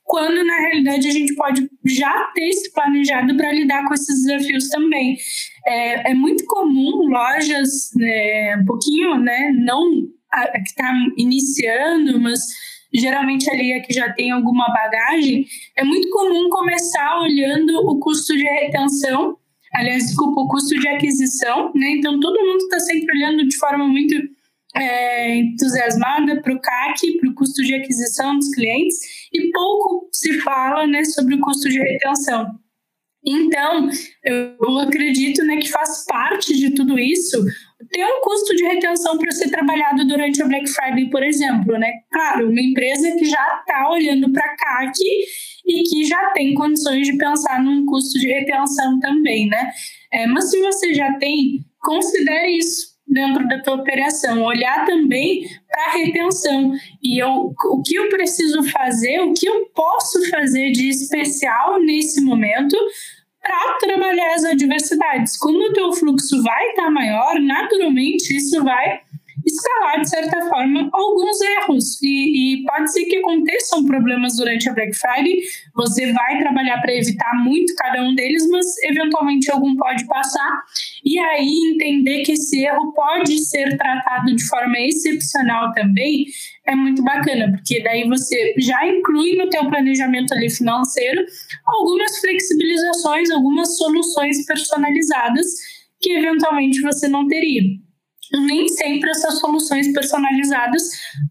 D: quando na realidade a gente pode já ter se planejado para lidar com esses desafios também. É, é muito comum lojas, né, um pouquinho, né, não a que está iniciando, mas geralmente ali é que já tem alguma bagagem, é muito comum começar olhando o custo de retenção, aliás, desculpa, o custo de aquisição, né? Então todo mundo está sempre olhando de forma muito é, entusiasmada para o CAC, para o custo de aquisição dos clientes, e pouco se fala né, sobre o custo de retenção. Então, eu acredito né, que faz parte de tudo isso ter um custo de retenção para ser trabalhado durante a Black Friday, por exemplo, né? Claro, uma empresa que já está olhando para CAC e que já tem condições de pensar num custo de retenção também, né? É, mas se você já tem, considere isso dentro da tua operação, olhar também para a retenção e eu, o que eu preciso fazer, o que eu posso fazer de especial nesse momento para trabalhar as adversidades. Como o teu fluxo vai estar tá maior, naturalmente isso vai escalar, de certa forma, alguns erros. E, e, pode ser que aconteçam problemas durante a Black Friday. Você vai trabalhar para evitar muito cada um deles, mas eventualmente algum pode passar. E aí entender que esse erro pode ser tratado de forma excepcional também é muito bacana, porque daí você já inclui no teu planejamento ali financeiro algumas flexibilizações, algumas soluções personalizadas que eventualmente você não teria nem sempre essas soluções personalizadas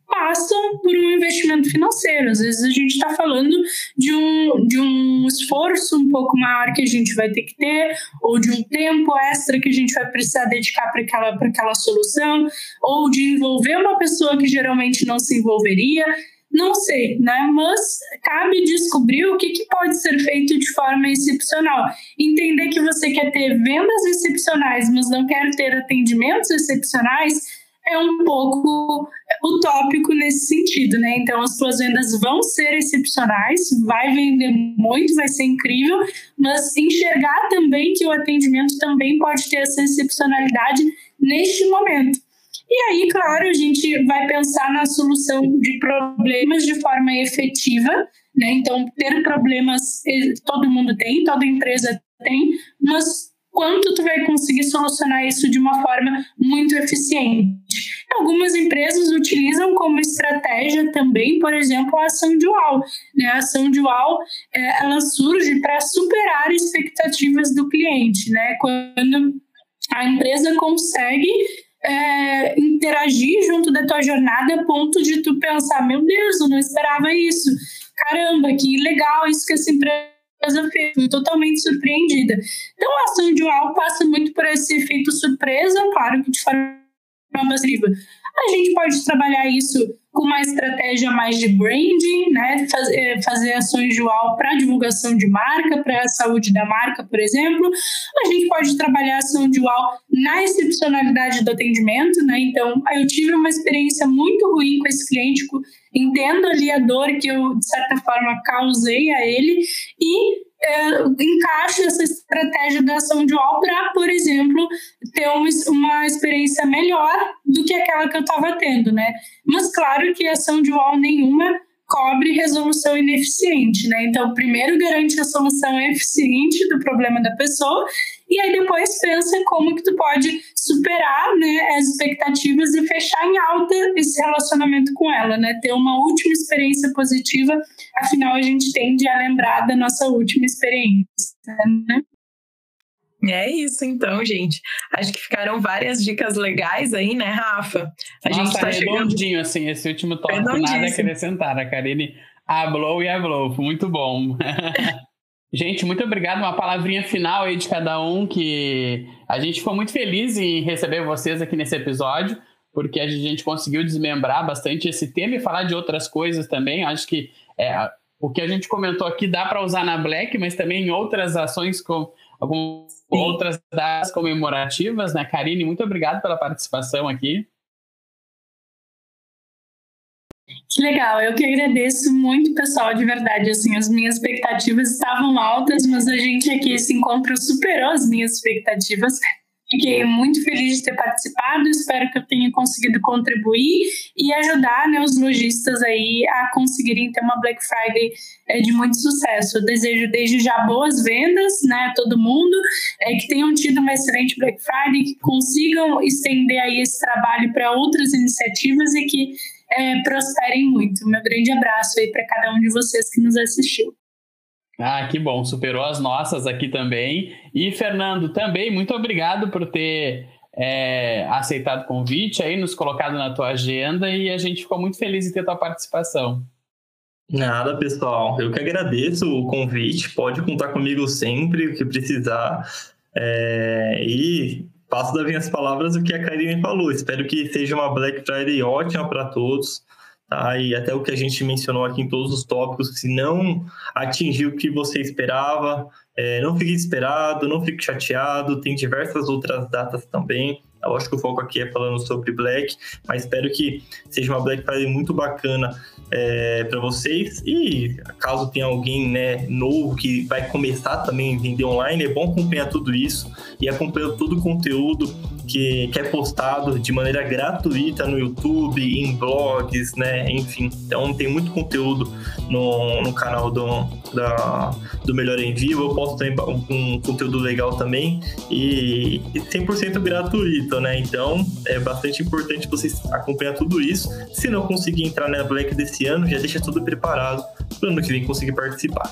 D: passam por um investimento financeiro. Às vezes a gente está falando de um, de um esforço um pouco maior que a gente vai ter que ter, ou de um tempo extra que a gente vai precisar dedicar para aquela, aquela solução, ou de envolver uma pessoa que geralmente não se envolveria. Não sei, né? Mas cabe descobrir o que, que pode ser feito de forma excepcional. Entender que você quer ter vendas excepcionais, mas não quer ter atendimentos excepcionais, é um pouco utópico nesse sentido, né? Então, as suas vendas vão ser excepcionais, vai vender muito, vai ser incrível, mas enxergar também que o atendimento também pode ter essa excepcionalidade neste momento. E aí, claro, a gente vai pensar na solução de problemas de forma efetiva, né? Então, ter problemas eh, todo mundo tem, toda empresa tem, mas quanto tu vai conseguir solucionar isso de uma forma muito eficiente? Algumas empresas utilizam como estratégia também, por exemplo, a ação dual. Né? A ação dual é, ela surge para superar expectativas do cliente, né? Quando a empresa consegue é, interagir junto da tua jornada a ponto de tu pensar, meu Deus, eu não esperava isso. Caramba, que legal isso que essa empresa fez, fui totalmente surpreendida. Então a ação dual passa muito por esse efeito surpresa, claro que de forma massiva. A gente pode trabalhar isso com uma estratégia mais de branding, né? Faz, é, fazer ações dual para divulgação de marca, para a saúde da marca, por exemplo. A gente pode trabalhar ação dual na excepcionalidade do atendimento, né? Então, eu tive uma experiência muito ruim com esse cliente, entendo ali a dor que eu, de certa forma, causei a ele e é, encaixe essa estratégia da ação dual para, por exemplo, ter uma, uma experiência melhor do que aquela que eu estava tendo, né? Mas claro que ação dual nenhuma cobre resolução ineficiente, né? Então, primeiro garante a solução eficiente do problema da pessoa e aí depois pensa como que tu pode superar, né, as expectativas e fechar em alta esse relacionamento com ela, né? Ter uma última experiência positiva, afinal a gente tende a lembrar da nossa última experiência, né?
C: É isso então, gente. Acho que ficaram várias dicas legais aí, né, Rafa?
B: A Nossa, gente tá redondinho, chegando... assim, esse último tópico, nada a acrescentar. A Karine hablou e hablou, muito bom. *laughs* gente, muito obrigado. Uma palavrinha final aí de cada um, que a gente ficou muito feliz em receber vocês aqui nesse episódio, porque a gente conseguiu desmembrar bastante esse tema e falar de outras coisas também. Acho que é, o que a gente comentou aqui dá para usar na Black, mas também em outras ações com algumas outras datas comemorativas, né? Karine, muito obrigado pela participação aqui.
D: Que legal, eu que agradeço muito, pessoal, de verdade. Assim, as minhas expectativas estavam altas, mas a gente aqui, esse encontro superou as minhas expectativas. Fiquei muito feliz de ter participado, espero que eu tenha conseguido contribuir e ajudar né, os lojistas aí a conseguirem ter uma Black Friday é, de muito sucesso. Eu desejo desde já boas vendas né, todo mundo, é, que tenham tido uma excelente Black Friday, que consigam estender aí esse trabalho para outras iniciativas e que é, prosperem muito. Meu grande abraço aí para cada um de vocês que nos assistiu.
B: Ah, que bom, superou as nossas aqui também. E, Fernando, também muito obrigado por ter é, aceitado o convite aí, nos colocado na tua agenda e a gente ficou muito feliz em ter tua participação.
E: Nada, pessoal. Eu que agradeço o convite. Pode contar comigo sempre, o que precisar. É, e passo das minhas palavras o que a Karine falou. Espero que seja uma Black Friday ótima para todos. Tá? E até o que a gente mencionou aqui em todos os tópicos, se não atingiu o que você esperava, é, não fique desesperado, não fique chateado, tem diversas outras datas também. Eu acho que o foco aqui é falando sobre Black, mas espero que seja uma Black Friday muito bacana é, para vocês. E caso tenha alguém né, novo que vai começar também a vender online, é bom acompanhar tudo isso e acompanhar todo o conteúdo que, que é postado de maneira gratuita no YouTube, em blogs, né? Enfim, então tem muito conteúdo no, no canal do, da, do Melhor Envio. Eu posto também um conteúdo legal também e, e 100% gratuito, né? Então é bastante importante vocês acompanhar tudo isso. Se não conseguir entrar na Black desse ano, já deixa tudo preparado para o ano que vem conseguir participar.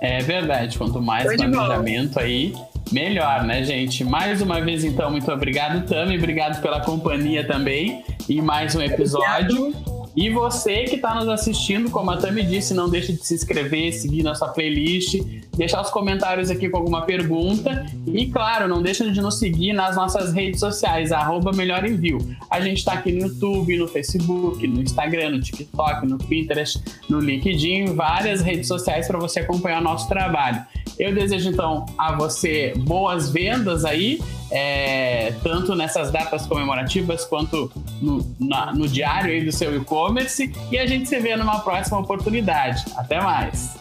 B: É verdade, quanto mais planejamento aí, melhor, né, gente? Mais uma vez, então, muito obrigado, Tami. Obrigado pela companhia também. E mais um episódio. Obrigado. E você que está nos assistindo, como a Tami disse, não deixe de se inscrever, seguir nossa playlist, deixar os comentários aqui com alguma pergunta. E claro, não deixe de nos seguir nas nossas redes sociais, arroba Melhor Envio. A gente está aqui no YouTube, no Facebook, no Instagram, no TikTok, no Pinterest, no LinkedIn, várias redes sociais para você acompanhar o nosso trabalho. Eu desejo então a você boas vendas aí, é, tanto nessas datas comemorativas quanto no, na, no diário aí do seu e-commerce. E a gente se vê numa próxima oportunidade. Até mais.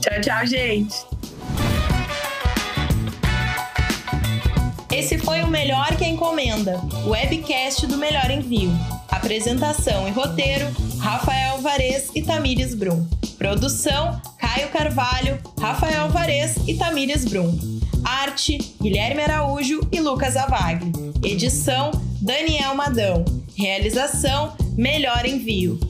C: Tchau, tchau, gente.
A: Esse foi o Melhor que a Encomenda, o webcast do Melhor Envio. Apresentação e roteiro: Rafael Vares e Tamires Brum. Produção: Caio Carvalho, Rafael Vares e Tamires Brum. Arte: Guilherme Araújo e Lucas Avagli. Edição: Daniel Madão. Realização: Melhor Envio.